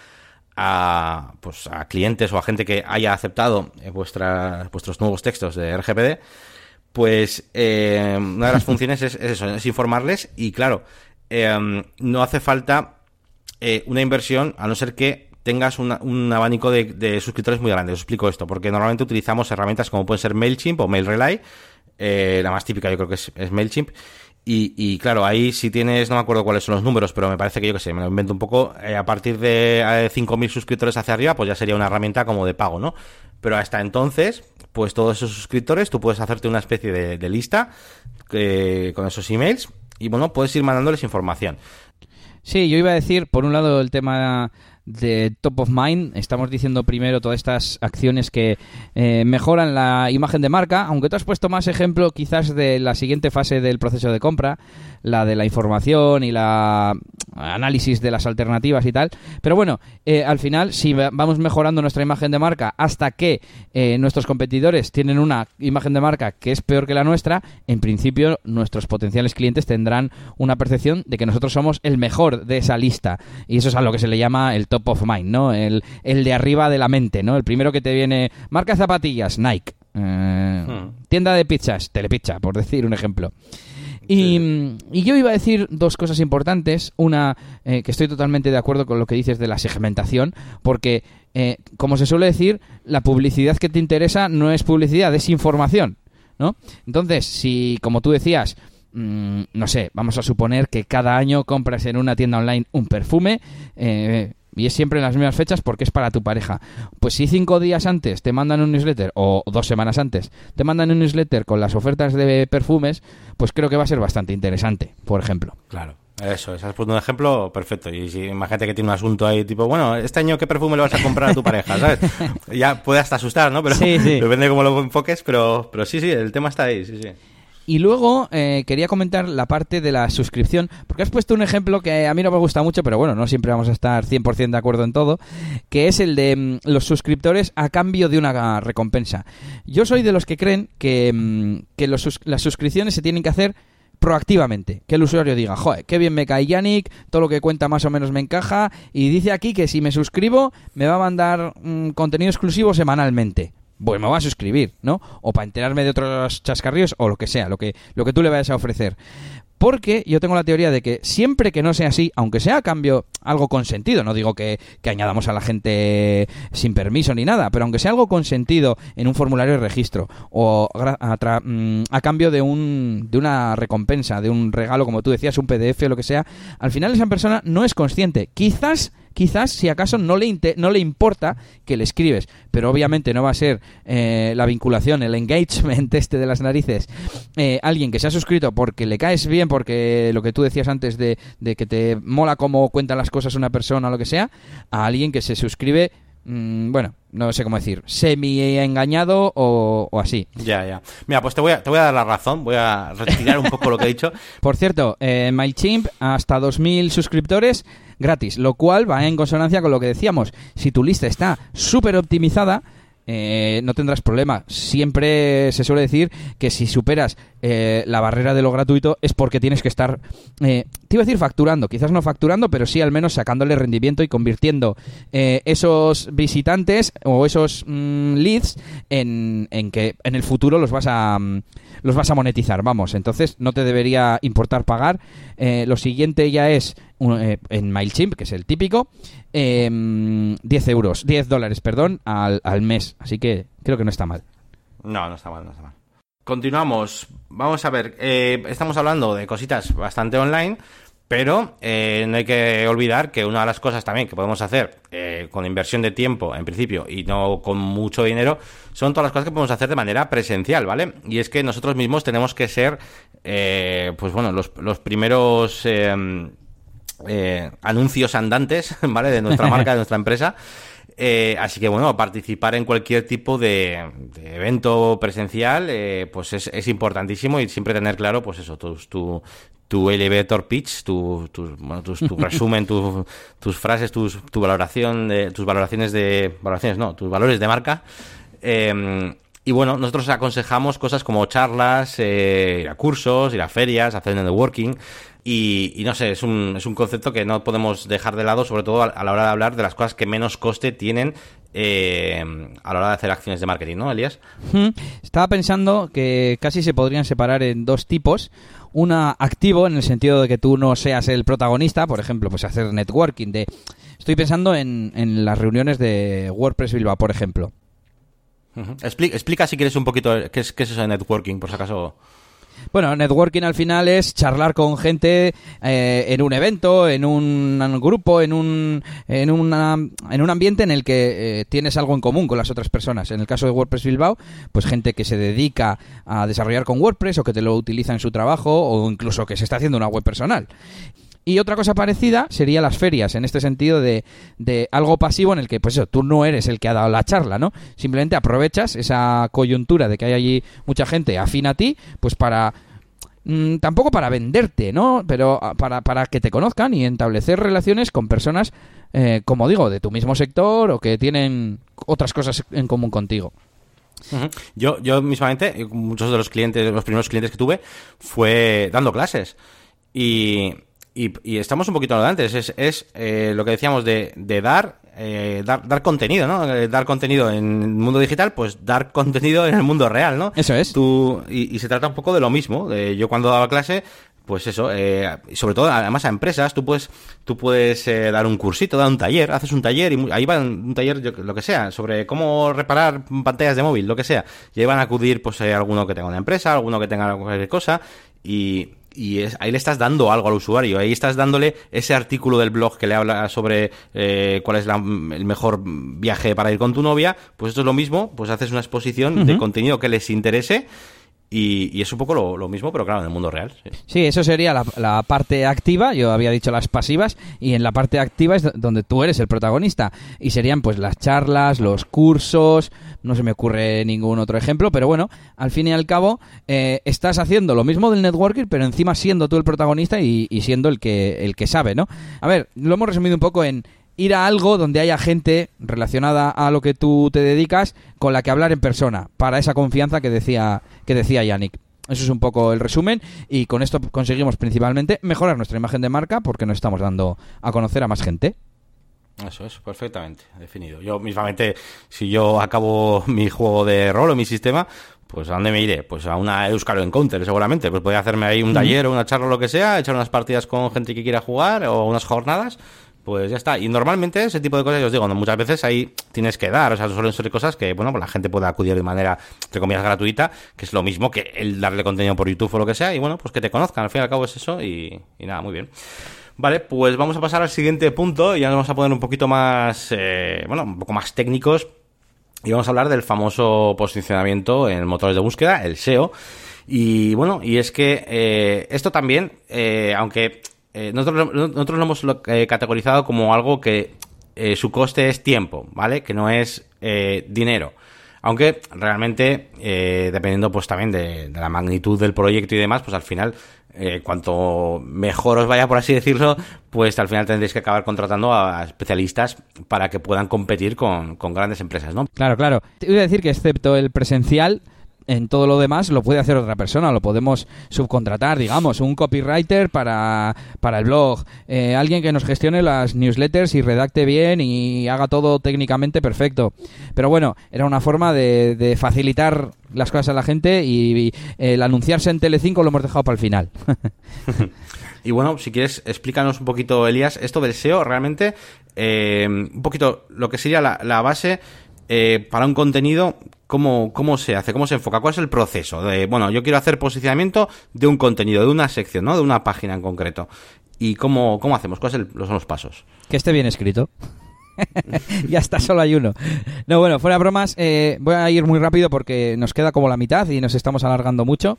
S1: a, pues, a clientes o a gente que haya aceptado eh, vuestros nuevos textos de RGPD, pues eh, una de las funciones es, eso, es informarles y claro, em, no hace falta eh, una inversión a no ser que tengas un abanico de, suscriptores muy grande. Os explico esto, porque normalmente utilizamos herramientas como pueden ser MailChimp o MailRelay, la más típica yo creo que es, es MailChimp, y, y, claro, ahí si tienes, no me acuerdo cuáles son los números, pero me parece que yo que sé, me lo invento un poco, eh, a partir de eh, 5.000 suscriptores hacia arriba, pues ya sería una herramienta como de pago, ¿no? Pero hasta entonces, pues todos esos suscriptores, tú puedes hacerte una especie de, lista eh, con esos emails y bueno, puedes ir mandándoles información.
S2: Sí, yo iba a decir, por un lado, el tema de top of mind. Estamos diciendo primero todas estas acciones que eh, mejoran la imagen de marca, aunque tú has puesto más ejemplo quizás de la siguiente fase del proceso de compra, la de la información y la análisis de las alternativas y tal. Pero bueno, eh, al final, si vamos mejorando nuestra imagen de marca hasta que eh, nuestros competidores tienen una imagen de marca que es peor que la nuestra, en principio nuestros potenciales clientes tendrán una percepción de que nosotros somos el mejor de esa lista. Y eso es a lo que se le llama el top of mind, ¿no? El, el de arriba de la mente, ¿no? El primero que te viene, marca zapatillas, Nike. Eh, hmm. Tienda de pizzas, Telepizza, por decir un ejemplo. Y, yo iba a decir dos cosas importantes. Una, eh, que estoy totalmente de acuerdo con lo que dices de la segmentación, porque, eh, como se suele decir, la publicidad que te interesa no es publicidad, es información. ¿no? Entonces, si, como tú decías, mm, no sé, vamos a suponer que cada año compras en una tienda online un perfume, eh, y es siempre en las mismas fechas porque es para tu pareja. Pues si cinco días antes te mandan un newsletter, o dos semanas antes, te mandan un newsletter con las ofertas de perfumes, pues creo que va a ser bastante interesante, por ejemplo.
S1: Claro. Eso, has puesto un ejemplo perfecto. Y si imagínate que tiene un asunto ahí, tipo, bueno, este año qué perfume le vas a comprar a tu pareja, ¿sabes? ya puede hasta asustar, ¿no? Pero sí, sí. depende de cómo lo enfoques, pero, pero sí, sí, el tema está ahí, sí, sí.
S2: Y luego eh, quería comentar la parte de la suscripción, porque has puesto un ejemplo que a mí no me gusta mucho, pero bueno, no siempre vamos a estar 100% de acuerdo en todo, que es el de mm, los suscriptores a cambio de una recompensa. Yo soy de los que creen que, mm, que las suscripciones se tienen que hacer proactivamente, que el usuario diga, joder, qué bien me cae Yannick, todo lo que cuenta más o menos me encaja, y dice aquí que si me suscribo me va a mandar mm, contenido exclusivo semanalmente pues me voy a suscribir, ¿no? O para enterarme de otros chascarrillos o lo que sea, lo que, lo que tú le vayas a ofrecer. Porque yo tengo la teoría de que siempre que no sea así, aunque sea a cambio algo consentido, no digo que, añadamos a la gente sin permiso ni nada, pero aunque sea algo consentido en un formulario de registro o a, mm, a, cambio de, un, de una recompensa, de un regalo, como tú decías, un PDF o lo que sea, al final esa persona no es consciente. Quizás quizás si acaso no le, no le importa que le escribes, pero obviamente no va a ser eh, la vinculación, el engagement este de las narices, eh, alguien que se ha suscrito porque le caes bien, porque lo que tú decías antes de, de que te mola cómo cuenta las cosas una persona o lo que sea, a alguien que se suscribe Mm, bueno, no sé cómo decir, semi engañado o, así.
S1: Ya, ya. Mira, pues te voy, a, te voy a dar la razón, voy a retirar un poco lo que he dicho.
S2: Por cierto, eh, MailChimp hasta 2.000 suscriptores gratis, lo cual va en consonancia con lo que decíamos. Si tu lista está súper optimizada, eh, no tendrás problema. Siempre se suele decir que si superas eh, la barrera de lo gratuito es porque tienes que estar, eh, te iba a decir facturando, quizás no facturando, pero sí al menos sacándole rendimiento y convirtiendo esos visitantes o esos mm, leads en, en, que en el futuro los vas a... Mm, los vas a monetizar, vamos. Entonces no te debería importar pagar. Eh, lo siguiente ya es eh, en MailChimp, que es el típico, 10 em, euros, 10 dólares, perdón, al, al mes. Así que creo que no está mal.
S1: No, no está mal, no está mal. Continuamos. Vamos a ver, eh, estamos hablando de cositas bastante online, pero eh, no hay que olvidar que una de las cosas también que podemos hacer eh, con inversión de tiempo, en principio, y no con mucho dinero, son todas las cosas que podemos hacer de manera presencial, ¿vale? Y es que nosotros mismos tenemos que ser, eh, pues bueno, los, los primeros anuncios andantes, ¿vale? De nuestra marca, de nuestra empresa. así que bueno, participar en cualquier tipo de, evento presencial, pues es, es, importantísimo y siempre tener claro, pues eso, tu, tu, tu elevator pitch, tu, tu, bueno, tu, resumen, tus frases, tus, tu valoración, de, tus valoraciones de, valoraciones no, tus valores de marca. Em, y bueno, nosotros aconsejamos cosas como charlas, eh, ir a cursos, ir a ferias, hacer networking. Y, y, no sé, es un, es un concepto que no podemos dejar de lado, sobre todo a, la hora de hablar de las cosas que menos coste tienen eh, a la hora de hacer acciones de marketing, ¿no, Elías?
S2: Estaba pensando que casi se podrían separar en dos tipos una activo en el sentido de que tú no seas el protagonista, por ejemplo, pues hacer networking de estoy pensando en, en las reuniones de WordPress Bilbao, por ejemplo.
S1: explica, si quieres un poquito qué es, qué es eso de networking, por si acaso.
S2: Bueno, networking al final es charlar con gente eh, en un evento, en un grupo, en un, en, una, en un ambiente en el que eh, tienes algo en común con las otras personas. En el caso de WordPress Bilbao, pues gente que se dedica a desarrollar con WordPress o que te lo utiliza en su trabajo o incluso que se está haciendo una web personal. Y otra cosa parecida sería las ferias, en este sentido de, de algo pasivo en el que, pues eso, tú no eres el que ha dado la charla, ¿no? Simplemente aprovechas esa coyuntura de que hay allí mucha gente afín a ti, pues para mm, tampoco para venderte, ¿no? Pero ah, para, para, que te conozcan y establecer relaciones con personas, eh, como digo, de tu mismo sector o que tienen otras cosas en común contigo.
S1: Yo, yo mismamente, muchos de los clientes, los primeros clientes que tuve, fue dando clases. Y y, estamos un poquito antes. Es, es eh, lo que decíamos de, de dar, eh, dar, dar contenido, ¿no? Eh, dar contenido en el mundo digital, pues dar contenido en el mundo real, ¿no?
S2: Eso es.
S1: Tú, y, se trata un poco de lo mismo. yo cuando daba clase, pues eso, eh, sobre todo además a empresas, tú puedes, tú puedes dar un cursito, dar un taller, haces un taller y ahí van un taller, lo que sea, sobre cómo reparar pantallas de móvil, lo que sea. Y ahí van a acudir, pues, alguno que tenga una empresa, alguno que tenga cualquier cosa y, y es, ahí le estás dando algo al usuario, ahí estás dándole ese artículo del blog que le habla sobre eh, cuál es el mejor viaje para ir con tu novia, pues esto es lo mismo, pues haces una exposición de contenido que les interese y, es un poco lo, mismo, pero claro, en el mundo real.
S2: Sí, eso sería la, parte activa, yo había dicho las pasivas, y en la parte activa es donde tú eres el protagonista. Y serían pues las charlas, los cursos, no se me ocurre ningún otro ejemplo, pero bueno, al fin y al cabo eh, estás haciendo lo mismo del networking, pero encima siendo tú el protagonista y, y siendo el que, el que sabe, ¿no? A ver, lo hemos resumido un poco en ir a algo donde haya gente relacionada a lo que tú te dedicas con la que hablar en persona, para esa confianza que decía, que decía Yannick. Eso es un poco el resumen y con esto conseguimos principalmente mejorar nuestra imagen de marca porque nos estamos dando a conocer a más gente.
S1: Eso es, perfectamente definido. Yo mismamente, si yo acabo mi juego de rol o mi sistema, pues ¿a dónde me iré? Pues a una Euskalo Encounter, seguramente. Pues voy a hacerme ahí un taller o una charla o lo que sea, echar unas partidas con gente que quiera jugar o unas jornadas pues ya está. Y normalmente ese tipo de cosas, os digo, muchas veces ahí tienes que dar, o sea, suelen ser cosas que, bueno, pues la gente puede acudir de manera, entre comillas, gratuita, que es lo mismo que el darle contenido por YouTube o lo que sea, y bueno, pues que te conozcan, al fin y al cabo es eso, y, nada, muy bien. Vale, pues vamos a pasar al siguiente punto, y ya nos vamos a poner un poquito más, eh, bueno, un poco más técnicos, y vamos a hablar del famoso posicionamiento en motores de búsqueda, el SEO. Y bueno, y es que eh, esto también, eh, aunque eh, nosotros, nosotros lo hemos eh, categorizado como algo que eh, su coste es tiempo, ¿vale? Que no es dinero. Aunque realmente, dependiendo pues también de, la magnitud del proyecto y demás, pues al final, cuanto mejor os vaya, por así decirlo, pues al final tendréis que acabar contratando a especialistas para que puedan competir con, con grandes empresas, ¿no?
S2: Claro, claro. Te voy a decir que excepto el presencial, en todo lo demás lo puede hacer otra persona, lo podemos subcontratar, digamos, un copywriter para, para el blog, eh, alguien que nos gestione las newsletters y redacte bien y haga todo técnicamente perfecto. Pero bueno, era una forma de, de facilitar las cosas a la gente y, el anunciarse en Telecinco lo hemos dejado para el final.
S1: y bueno, si quieres, explícanos un poquito, Elías, esto del SEO, realmente, eh, un poquito lo que sería la, la base eh, para un contenido, ¿cómo, ¿cómo se hace? ¿Cómo se enfoca? ¿Cuál es el proceso? Bueno, yo quiero hacer posicionamiento de un contenido, de una sección, ¿no? De una página en concreto. ¿Y cómo, cómo hacemos? ¿Cuáles son los pasos?
S2: Que esté bien escrito. ya está, solo hay uno. No, bueno, fuera bromas, eh, voy a ir muy rápido porque nos queda como la mitad y nos estamos alargando mucho.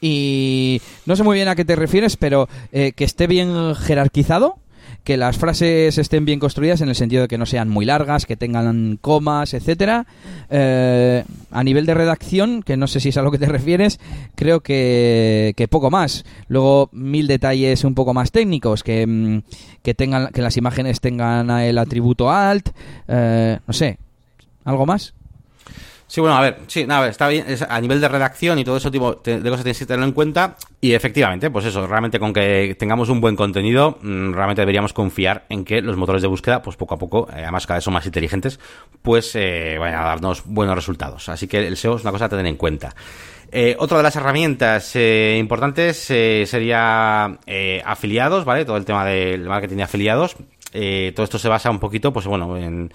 S2: Y no sé muy bien a qué te refieres, pero eh, que esté bien jerarquizado que las frases estén bien construidas en el sentido de que no sean muy largas, que tengan comas, etcétera. Eh, a nivel de redacción, que no sé si es a lo que te refieres, creo que, poco más. Luego mil detalles un poco más técnicos, que, mm, que tengan, que las imágenes tengan el atributo alt, eh, no sé, algo más.
S1: Sí, bueno, a ver, sí, nada, está bien, a nivel de redacción y todo eso tipo de cosas tienes que tenerlo en cuenta y efectivamente, pues eso, realmente con que tengamos un buen contenido, mm, realmente deberíamos confiar en que los motores de búsqueda, pues poco a poco, eh, además cada vez son más inteligentes, pues eh, vayan a darnos buenos resultados. Así que el SEO es una cosa a tener en cuenta. Eh, otra de las herramientas eh, importantes sería afiliados, ¿vale? Todo el tema del marketing de afiliados. todo esto se basa un poquito, pues bueno, en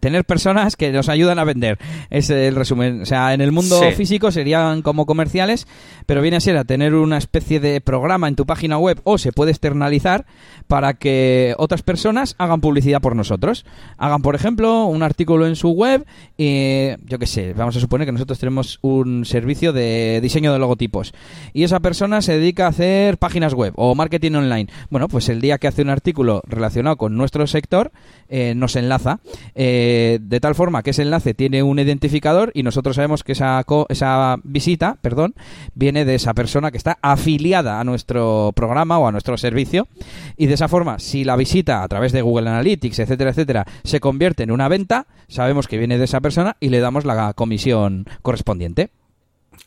S2: tener personas que nos ayudan a vender. Es el resumen. O sea, en el mundo físico serían como comerciales, pero viene a ser a tener una especie de programa en tu página web o se puede externalizar para que otras personas hagan publicidad por nosotros. Hagan, por ejemplo, un artículo en su web y, yo qué sé, vamos a suponer que nosotros tenemos un servicio de diseño de logotipos y esa persona se dedica a hacer páginas web o marketing online. Bueno, pues el día que hace un artículo relacionado con nuestro sector, eh, nos enlaza. Eh, de tal forma que ese enlace tiene un identificador y nosotros sabemos que esa, esa visita, perdón, viene de esa persona que está afiliada a nuestro programa o a nuestro servicio y de esa forma, si la visita a través de Google Analytics, etcétera, etcétera, se convierte en una venta, sabemos que viene de esa persona y le damos la comisión correspondiente.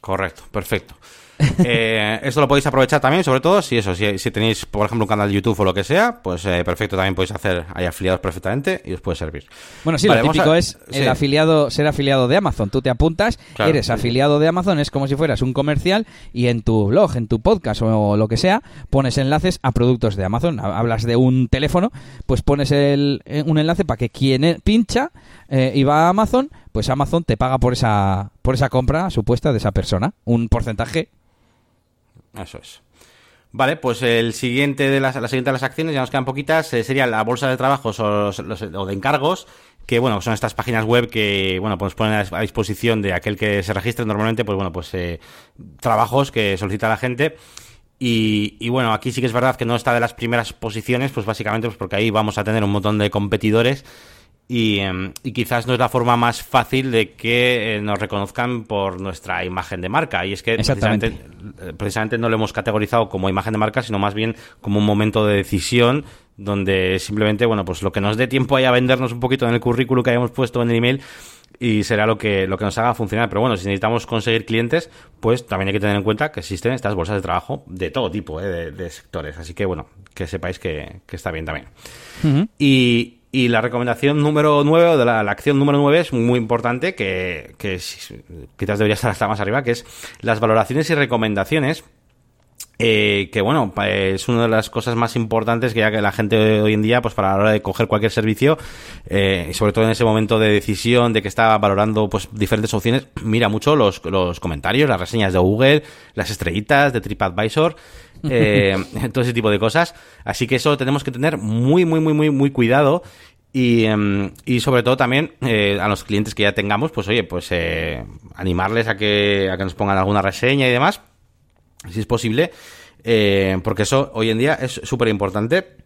S1: Correcto, perfecto. Eh, esto lo podéis aprovechar también, sobre todo si eso, si, tenéis, por ejemplo, un canal de YouTube o lo que sea, pues eh, perfecto, también podéis hacer ahí afiliados perfectamente y os puede servir.
S2: Bueno, sí, lo típico es el afiliado, ser afiliado de Amazon. Tú te apuntas, eres afiliado de Amazon, es como si fueras un comercial y en tu blog, en tu podcast o, lo que sea, pones enlaces a productos de Amazon. Hablas de un teléfono, pues pones el, eh, un enlace para que quien pincha y va a Amazon, pues Amazon te paga por esa, por esa compra supuesta de esa persona, un porcentaje
S1: eso es. Vale, pues el siguiente de las, la siguiente de las acciones, ya nos quedan poquitas, eh, sería la bolsa de trabajos o, de encargos, que bueno, son estas páginas web que, bueno, pues ponen a disposición de aquel que se registre normalmente, pues bueno, pues eh, trabajos que solicita la gente. Y, y, bueno, aquí sí que es verdad que no está de las primeras posiciones, pues básicamente pues porque ahí vamos a tener un montón de competidores Em, y, quizás no es la forma más fácil de que eh, nos reconozcan por nuestra imagen de marca. Y es que precisamente, eh, precisamente, no lo hemos categorizado como imagen de marca, sino más bien como un momento de decisión donde simplemente, bueno, pues lo que nos dé tiempo ahí a vendernos un poquito en el currículo que hayamos puesto en el email y será lo que, lo que nos haga funcionar. Pero bueno, si necesitamos conseguir clientes, pues también hay que tener en cuenta que existen estas bolsas de trabajo de todo tipo, eh, de, sectores. Así que bueno, que sepáis que, está bien también. Y Y la recomendación número 9, o de la, acción número 9, es muy importante, que, que quizás debería estar hasta más arriba, que es las valoraciones y recomendaciones. Eh, que bueno, es una de las cosas más importantes que ya que la gente hoy en día, pues para la hora de coger cualquier servicio, eh, y sobre todo en ese momento de decisión de que está valorando pues diferentes opciones, mira mucho los, los comentarios, las reseñas de Google, las estrellitas de TripAdvisor, eh, todo ese tipo de cosas. Así que eso tenemos que tener muy, muy, muy, muy, muy cuidado. Y, em, y sobre todo también eh, a los clientes que ya tengamos, pues oye, pues eh, animarles a que, a que nos pongan alguna reseña y demás si es posible, eh, porque eso hoy en día es súper importante.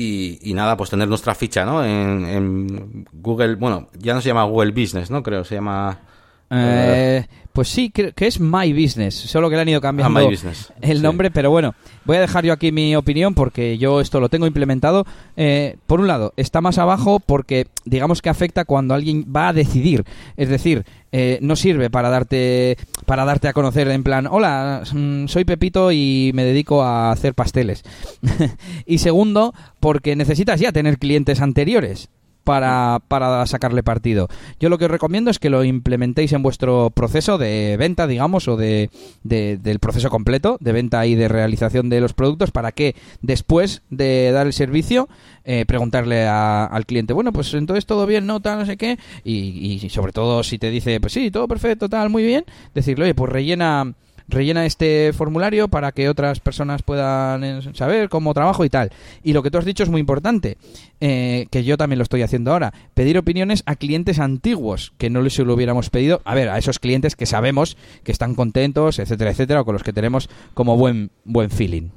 S1: Y, nada, pues tener nuestra ficha, ¿no? En, Google, bueno, ya no se llama Google Business, ¿no? Creo, se llama...
S2: Eh, pues sí, creo que es My Business, solo que le han ido cambiando ah, el nombre, pero bueno, voy a dejar yo aquí mi opinión porque yo esto lo tengo implementado. Eh, por un lado, está más abajo porque digamos que afecta cuando alguien va a decidir, es decir, eh, no sirve para darte para darte a conocer en plan, hola, mm, soy Pepito y me dedico a hacer pasteles. y segundo, porque necesitas ya tener clientes anteriores para, para sacarle partido. Yo lo que os recomiendo es que lo implementéis en vuestro proceso de venta, digamos, o de, del proceso completo de venta y de realización de los productos para que después de dar el servicio eh, preguntarle al cliente, bueno, pues entonces todo bien, no, tal, no sé qué, y, y sobre todo si te dice, pues sí, todo perfecto, tal, muy bien, decirle, oye, pues rellena rellena este formulario para que otras personas puedan eh, saber cómo trabajo y tal. Y lo que tú has dicho es muy importante, eh, que yo también lo estoy haciendo ahora, pedir opiniones a clientes antiguos que no les hubiéramos pedido, a ver, a esos clientes que sabemos que están contentos, etcétera, etcétera, o con los que tenemos como buen, buen feeling.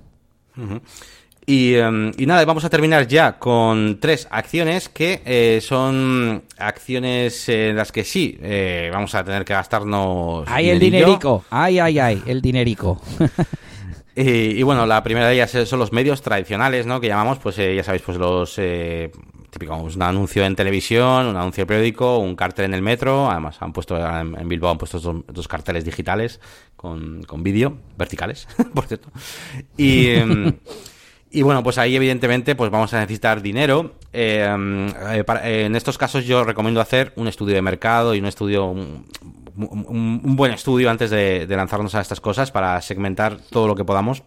S1: Em, y, nada, vamos a terminar ya con tres acciones que eh, son acciones en las que sí eh, vamos a tener que gastarnos.
S2: ¡Ay, el dinerico! ¡Ay, ay, ay! El dinerico.
S1: y, bueno, la primera de ellas son los medios tradicionales, ¿no? Que llamamos, pues eh, ya sabéis, pues los. típico, un anuncio en televisión, un anuncio periódico, un cartel en el metro. Además, han puesto en Bilbao han puesto dos, carteles digitales con, con vídeo, verticales, por cierto. Y. Em, y bueno, pues ahí evidentemente pues vamos a necesitar dinero. Eh, eh, eh, en estos casos yo recomiendo hacer un estudio de mercado y un estudio, un, buen estudio antes de, lanzarnos a estas cosas para segmentar todo lo que podamos.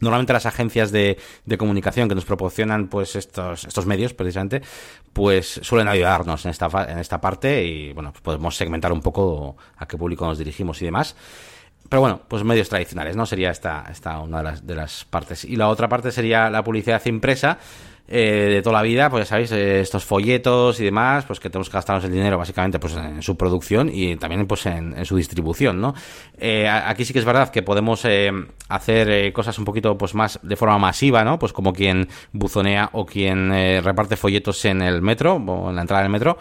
S1: Normalmente las agencias de, comunicación que nos proporcionan pues estos, estos medios precisamente pues suelen ayudarnos en esta, en esta parte y bueno, pues podemos segmentar un poco a qué público nos dirigimos y demás. Pero bueno, pues medios tradicionales, ¿no? Sería esta, esta una de las, de las partes. Y la otra parte sería la publicidad impresa. Eh, de toda la vida, pues ya sabéis, eh, estos folletos y demás, pues que tenemos que gastarnos el dinero básicamente pues en su producción y también pues en, su distribución, ¿no? Eh, aquí sí que es verdad que podemos hacer cosas un poquito pues más de forma masiva, ¿no? Pues como quien buzonea o quien reparte folletos en el metro o en la entrada del metro.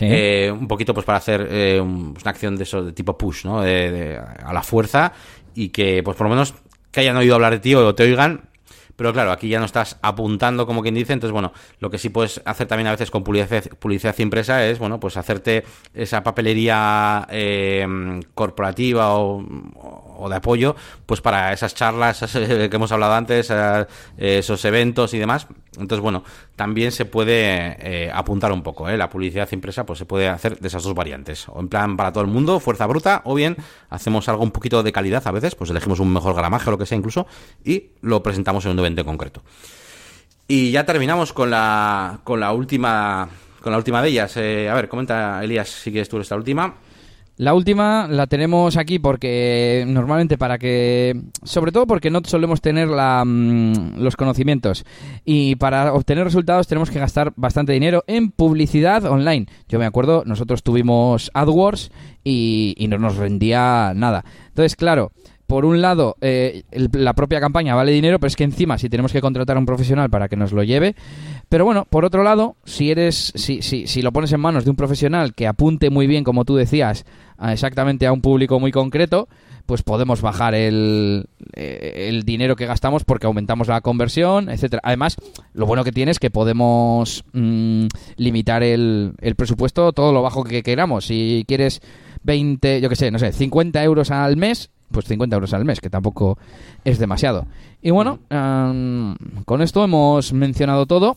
S1: Eh, un poquito pues para hacer eh, una acción de eso de tipo push, ¿no? a la fuerza. Y que pues por lo menos que hayan oído hablar de ti o te oigan. Pero claro, aquí ya no estás apuntando como quien dice, entonces bueno, lo que sí puedes hacer también a veces con publicidad, publicidad impresa es, bueno, pues hacerte esa papelería eh, corporativa o, de apoyo, pues para esas charlas que hemos hablado antes, eh, esos eventos y demás. Entonces, bueno, también se puede eh, apuntar un poco, La publicidad impresa, pues se puede hacer de esas dos variantes. O en plan para todo el mundo, fuerza bruta, o bien hacemos algo un poquito de calidad a veces, pues elegimos un mejor gramaje o lo que sea incluso, y lo presentamos en un evento concreto. Y ya terminamos con la, con la última con la última de ellas. Eh, a ver, comenta Elías si quieres tú esta última.
S2: La última la tenemos aquí porque normalmente para que, sobre todo porque no solemos tener la, mm, los conocimientos y para obtener resultados tenemos que gastar bastante dinero en publicidad online. Yo me acuerdo, nosotros tuvimos AdWords y, y no nos rendía nada. Entonces, claro, por un lado, eh, la propia campaña vale dinero, pero es que encima, si tenemos que contratar a un profesional para que nos lo lleve. Pero bueno, por otro lado, si eres, si, si, si lo pones en manos de un profesional que apunte muy bien, como tú decías, exactamente a un público muy concreto, pues podemos bajar el, eh, el, dinero que gastamos porque aumentamos la conversión, etcétera. Además, lo bueno que tiene es que podemos mm, limitar el, el presupuesto todo lo bajo que queramos. Si quieres 20, yo qué sé, no sé, 50 euros al mes, pues 50 euros al mes, que tampoco es demasiado. Y bueno, con esto hemos mencionado todo.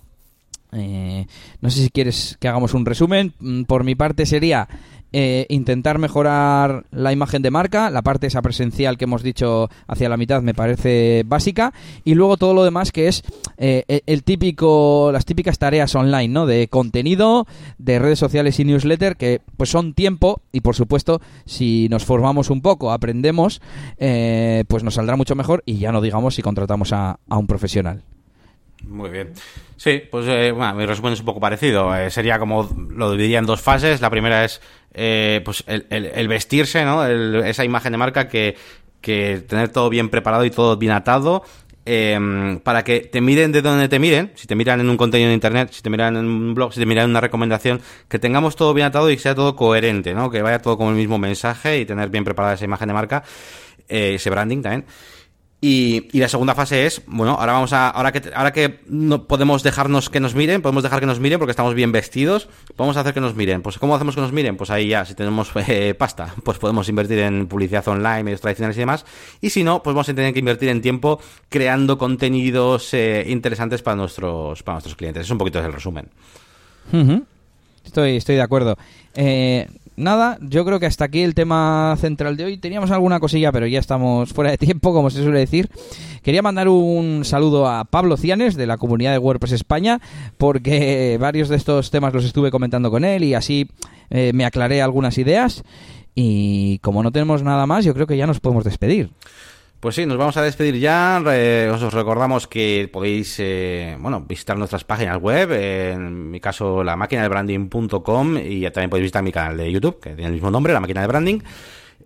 S2: Eh, no sé si quieres que hagamos un resumen. Mm, por mi parte sería eh, intentar mejorar la imagen de marca, la parte esa presencial que hemos dicho hacia la mitad me parece básica y luego todo lo demás que es eh, el típico, las típicas tareas online, ¿no? De contenido, de redes sociales y newsletter que pues son tiempo y por supuesto si nos formamos un poco, aprendemos, eh, pues nos saldrá mucho mejor y ya no digamos si contratamos a un profesional.
S1: Muy bien. Sí, pues bueno, mi resumen es un poco parecido. sería como lo dividiría en dos fases. La primera es eh, pues el, vestirse, ¿no? esa imagen de marca que, que tener todo bien preparado y todo bien atado. Em, para que te miren de donde te miren, si te miran en un contenido en internet, si te miran en un blog, si te miran en una recomendación, que tengamos todo bien atado y que sea todo coherente, ¿no? Que vaya todo con el mismo mensaje y tener bien preparada esa imagen de marca, eh, ese branding también. Y, la segunda fase es, bueno, ahora vamos a, ahora que, ahora que no podemos dejarnos que nos miren, podemos dejar que nos miren porque estamos bien vestidos, podemos hacer que nos miren. Pues, ¿cómo hacemos que nos miren? Pues ahí ya, si tenemos eh, pasta, pues podemos invertir en publicidad online, medios tradicionales y demás. Y si no, pues vamos a tener que invertir en tiempo creando contenidos eh, interesantes para nuestros, para nuestros clientes. Es un poquito el resumen.
S2: Estoy, estoy de acuerdo. Eh, nada, yo creo que hasta aquí el tema central de hoy. Teníamos alguna cosilla, pero ya estamos fuera de tiempo, como se suele decir. Quería mandar un saludo a Pablo Cianes de la comunidad de WordPress España, porque varios de estos temas los estuve comentando con él y así eh, me aclaré algunas ideas. Y como no tenemos nada más, yo creo que ya nos podemos despedir.
S1: Pues sí, nos vamos a despedir ya. os recordamos que podéis eh, bueno, visitar nuestras páginas web, en mi caso la máquina de branding.com y también podéis visitar mi canal de YouTube, que tiene el mismo nombre, la máquina de branding.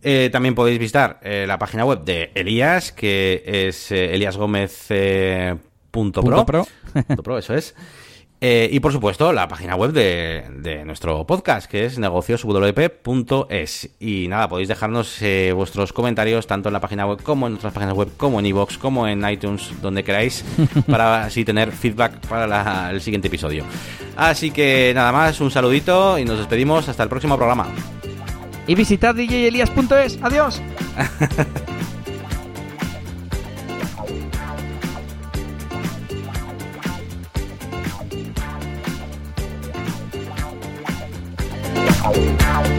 S1: Eh, también podéis visitar eh, la página web de Elías, que es eliasgomez.pro.
S2: Pro.
S1: pro, eso es. Eh, y por supuesto, la página web de, nuestro podcast, que es negocioswp.es. Y nada, podéis dejarnos eh, vuestros comentarios tanto en la página web como en otras páginas web, como en iVoox, como en iTunes, donde queráis, para así tener feedback para el siguiente episodio. Así que nada más, un saludito y nos despedimos hasta el próximo programa.
S2: Y visitad djelias.es. Adiós. Música